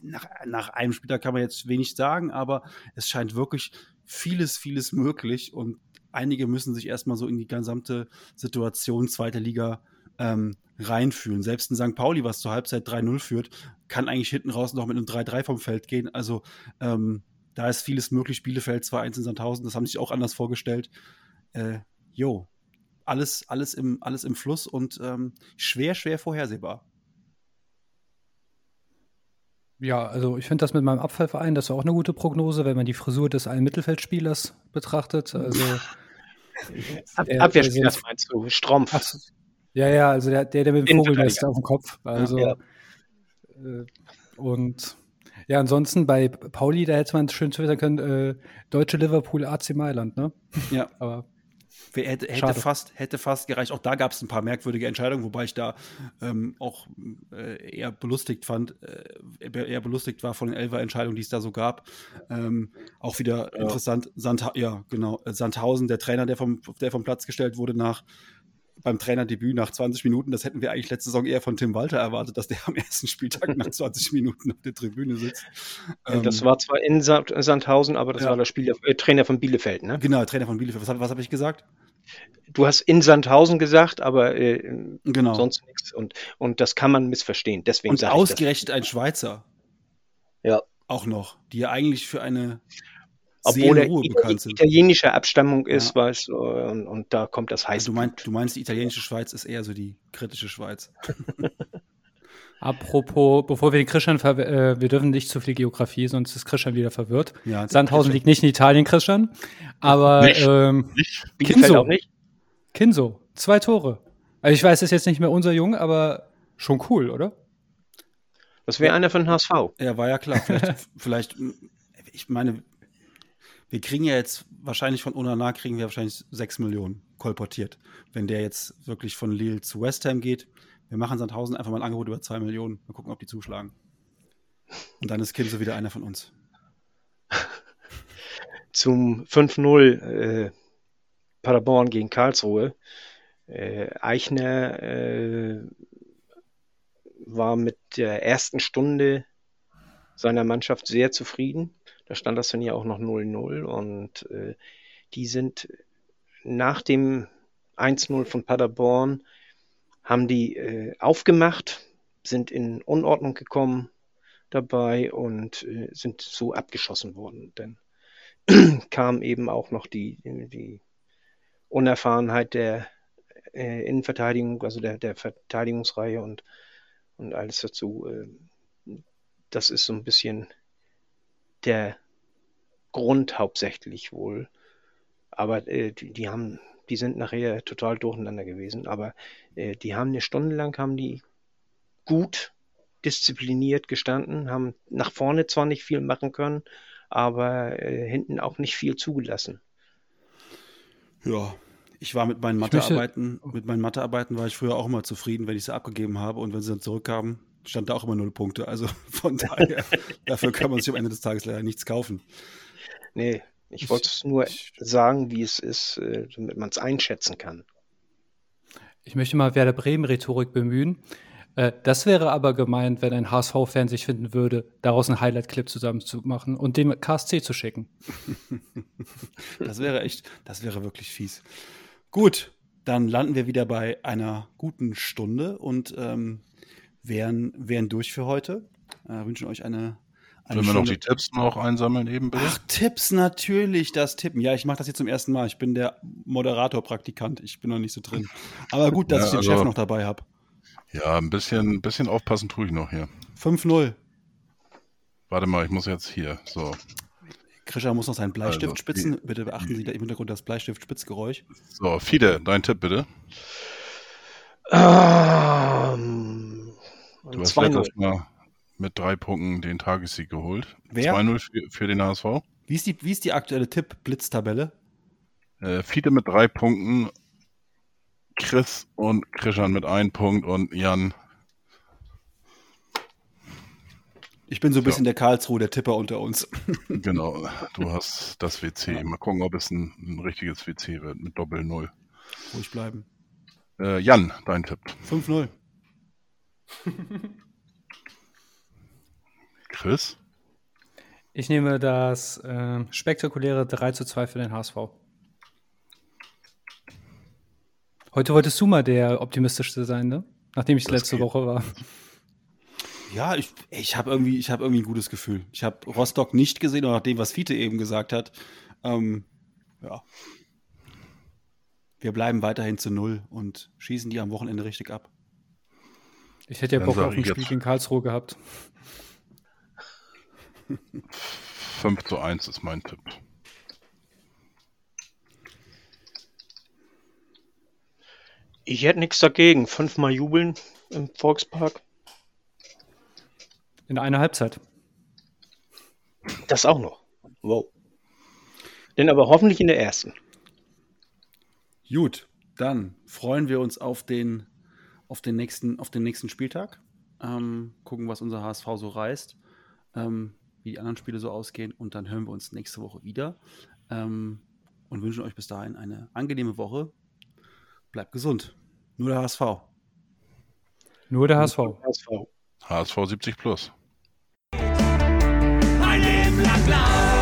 nach, nach einem Spieler kann man jetzt wenig sagen, aber es scheint wirklich vieles, vieles möglich und einige müssen sich erstmal so in die gesamte Situation zweiter Liga ähm, reinfühlen. Selbst in St. Pauli, was zur Halbzeit 3-0 führt, kann eigentlich hinten raus noch mit einem 3-3 vom Feld gehen. Also ähm, da ist vieles möglich. Bielefeld 2-1 in Sandhausen, das haben sich auch anders vorgestellt. Äh, jo, alles, alles, im, alles im Fluss und ähm, schwer, schwer vorhersehbar. Ja, also ich finde das mit meinem Abfallverein, das ist auch eine gute Prognose, wenn man die Frisur des einen Mittelfeldspielers betrachtet. Also Ab der- Abwehrspieler der- meinst du, Strumpf. Ach ja, ja, also der, der, der mit dem. Vogelnest auf dem Kopf. Also Ja. äh, und ja, ansonsten bei Pauli, da hätte man schön twittern können, äh, deutsche Liverpool AC Mailand, ne? Ja. Aber hätte, hätte, fast, hätte fast gereicht. Auch da gab es ein paar merkwürdige Entscheidungen, wobei ich da ähm, auch äh, eher belustigt fand, äh, eher belustigt war von den Elfer-Entscheidungen, die es da so gab. Ähm, auch wieder interessant, Sandha ja, genau, äh, Sandhausen, der Trainer, der vom, der vom Platz gestellt wurde nach beim Trainerdebüt nach 20 Minuten, das hätten wir eigentlich letzte Saison eher von Tim Walter erwartet, dass der am ersten Spieltag nach 20 Minuten auf der Tribüne sitzt. Ähm, das war zwar in Sa- Sandhausen, aber das Ja. war der Spieler, äh, Trainer von Bielefeld, ne? Genau, Trainer von Bielefeld. Was, was habe ich gesagt? Du hast in Sandhausen gesagt, aber äh, Genau. sonst nichts. Und, und das kann man missverstehen. Deswegen Und ausgerechnet ein Schweizer. Ja. Auch noch, die ja eigentlich für eine Obwohl er sind. italienischer Abstammung ist, Ja. weißt du, und, und da kommt das heiß. Also du, meinst, du meinst, die italienische Schweiz ist eher so die kritische Schweiz. apropos, bevor wir den Christian, ver äh, wir dürfen nicht zu viel Geografie, sonst ist Christian wieder verwirrt. Ja, Sandhausen liegt nicht in Italien, Christian, aber Nicht. ähm, Nicht? Kinso. auch nicht? Kinso, zwei Tore. Also ich weiß, das ist jetzt nicht mehr unser Jung, aber schon cool, oder? Das wäre einer von HSV. Ja, war ja klar. Vielleicht, vielleicht, ich meine, wir kriegen ja jetzt wahrscheinlich von Onana kriegen wir wahrscheinlich 6 Millionen kolportiert. Wenn der jetzt wirklich von Lille zu West Ham geht, wir machen Sandhausen einfach mal ein Angebot über 2 Millionen. Mal gucken, ob die zuschlagen. Und dann ist Kinso wieder einer von uns. Zum 5-0 äh, Paderborn gegen Karlsruhe. Äh, Eichner äh, war mit der ersten Stunde seiner Mannschaft sehr zufrieden. Da stand das dann ja auch noch 0-0 und äh, die sind nach dem 1-0 von Paderborn haben die äh, aufgemacht, sind in Unordnung gekommen dabei und äh, sind so abgeschossen worden. Denn kam eben auch noch die, die Unerfahrenheit der äh, Innenverteidigung, also der, der Verteidigungsreihe und, und alles dazu. Äh, das ist so ein bisschen der Grund hauptsächlich wohl. Aber äh, die, die haben, die sind nachher total durcheinander gewesen. Aber äh, die haben eine Stunde lang haben die gut diszipliniert gestanden, haben nach vorne zwar nicht viel machen können, aber äh, hinten auch nicht viel zugelassen. Ja, ich war mit meinen Mathearbeiten, mit meinen Mathearbeiten war ich früher auch immer zufrieden, wenn ich sie abgegeben habe und wenn sie dann zurückkamen, stand da auch immer null Punkte. Also von daher, dafür kann man sich am Ende des Tages leider nichts kaufen. Nee, ich Ich- wollte es nur ich- sagen, wie es ist, äh, damit man es einschätzen kann. Ich möchte mal Werder Bremen-Rhetorik bemühen. Äh, das wäre aber gemeint, wenn ein HSV-Fan sich finden würde, daraus einen Highlight-Clip zusammenzumachen und dem KSC zu schicken. Das wäre echt, das wäre wirklich fies. Gut, dann landen wir wieder bei einer guten Stunde und ähm, wären, wären durch für heute. Äh, wünschen euch eine Sollen wir noch die Tipps noch einsammeln eben, bitte? Ach, Tipps natürlich, das Tippen. Ja, ich mache das jetzt zum ersten Mal. Ich bin der Moderator-Praktikant. Ich bin noch nicht so drin. Aber gut, dass Ja, ich den also- Chef noch dabei habe. Ja, ein bisschen, ein bisschen aufpassen tue ich noch hier. 5-0. Warte mal, ich muss jetzt hier. So, Krischer muss noch seinen Bleistift Also, spitzen. Bitte beachten Sie da im Hintergrund das Bleistift-Spitzgeräusch. so, Fide, dein Tipp bitte. Ähm, Du hast 2-0. letztes Mal mit drei Punkten den Tagessieg geholt. Wer? 2-0 für, für den HSV. Wie ist die, wie ist die aktuelle Tipp-Blitztabelle? Äh, Fide mit drei Punkten. Chris und Krishan mit einem Punkt und Jan. Ich bin so ein bisschen der Karlsruhe, der Tipper unter uns. Genau, du hast das WC. Mal gucken, ob es ein, ein richtiges WC wird mit Doppel-Null. Ruhig bleiben. Äh, Jan, dein Tipp. 5-0. Chris? Ich nehme das äh, spektakuläre 3 zu 2 für den HSV. Heute wolltest du mal der optimistischste sein, ne? Nachdem ich Das letzte geht. Woche war. Ja, ich, ich habe irgendwie, ich hab irgendwie ein gutes Gefühl. Ich habe Rostock nicht gesehen, nach dem, was Fiete eben gesagt hat. Ähm, ja. Wir bleiben weiterhin zu Null und schießen die am Wochenende richtig ab. Ich hätte ja Bock auf ein Spiel gegen Karlsruhe gehabt. 5 zu 1 ist mein Tipp. Ich hätte nichts dagegen. Fünfmal jubeln im Volkspark. In einer Halbzeit. Das auch noch. Wow. Denn aber hoffentlich in der ersten. Gut, dann freuen wir uns auf den, auf den, nächsten, auf den nächsten Spieltag. Ähm, gucken, was unser HSV so reißt, ähm, wie die anderen Spiele so ausgehen. Und dann hören wir uns nächste Woche wieder. Ähm, und wünschen euch bis dahin eine angenehme Woche. Bleibt gesund. Nur der HSV. Nur der HSV. HSV. HSV 70 plus. Ein Leben lang blau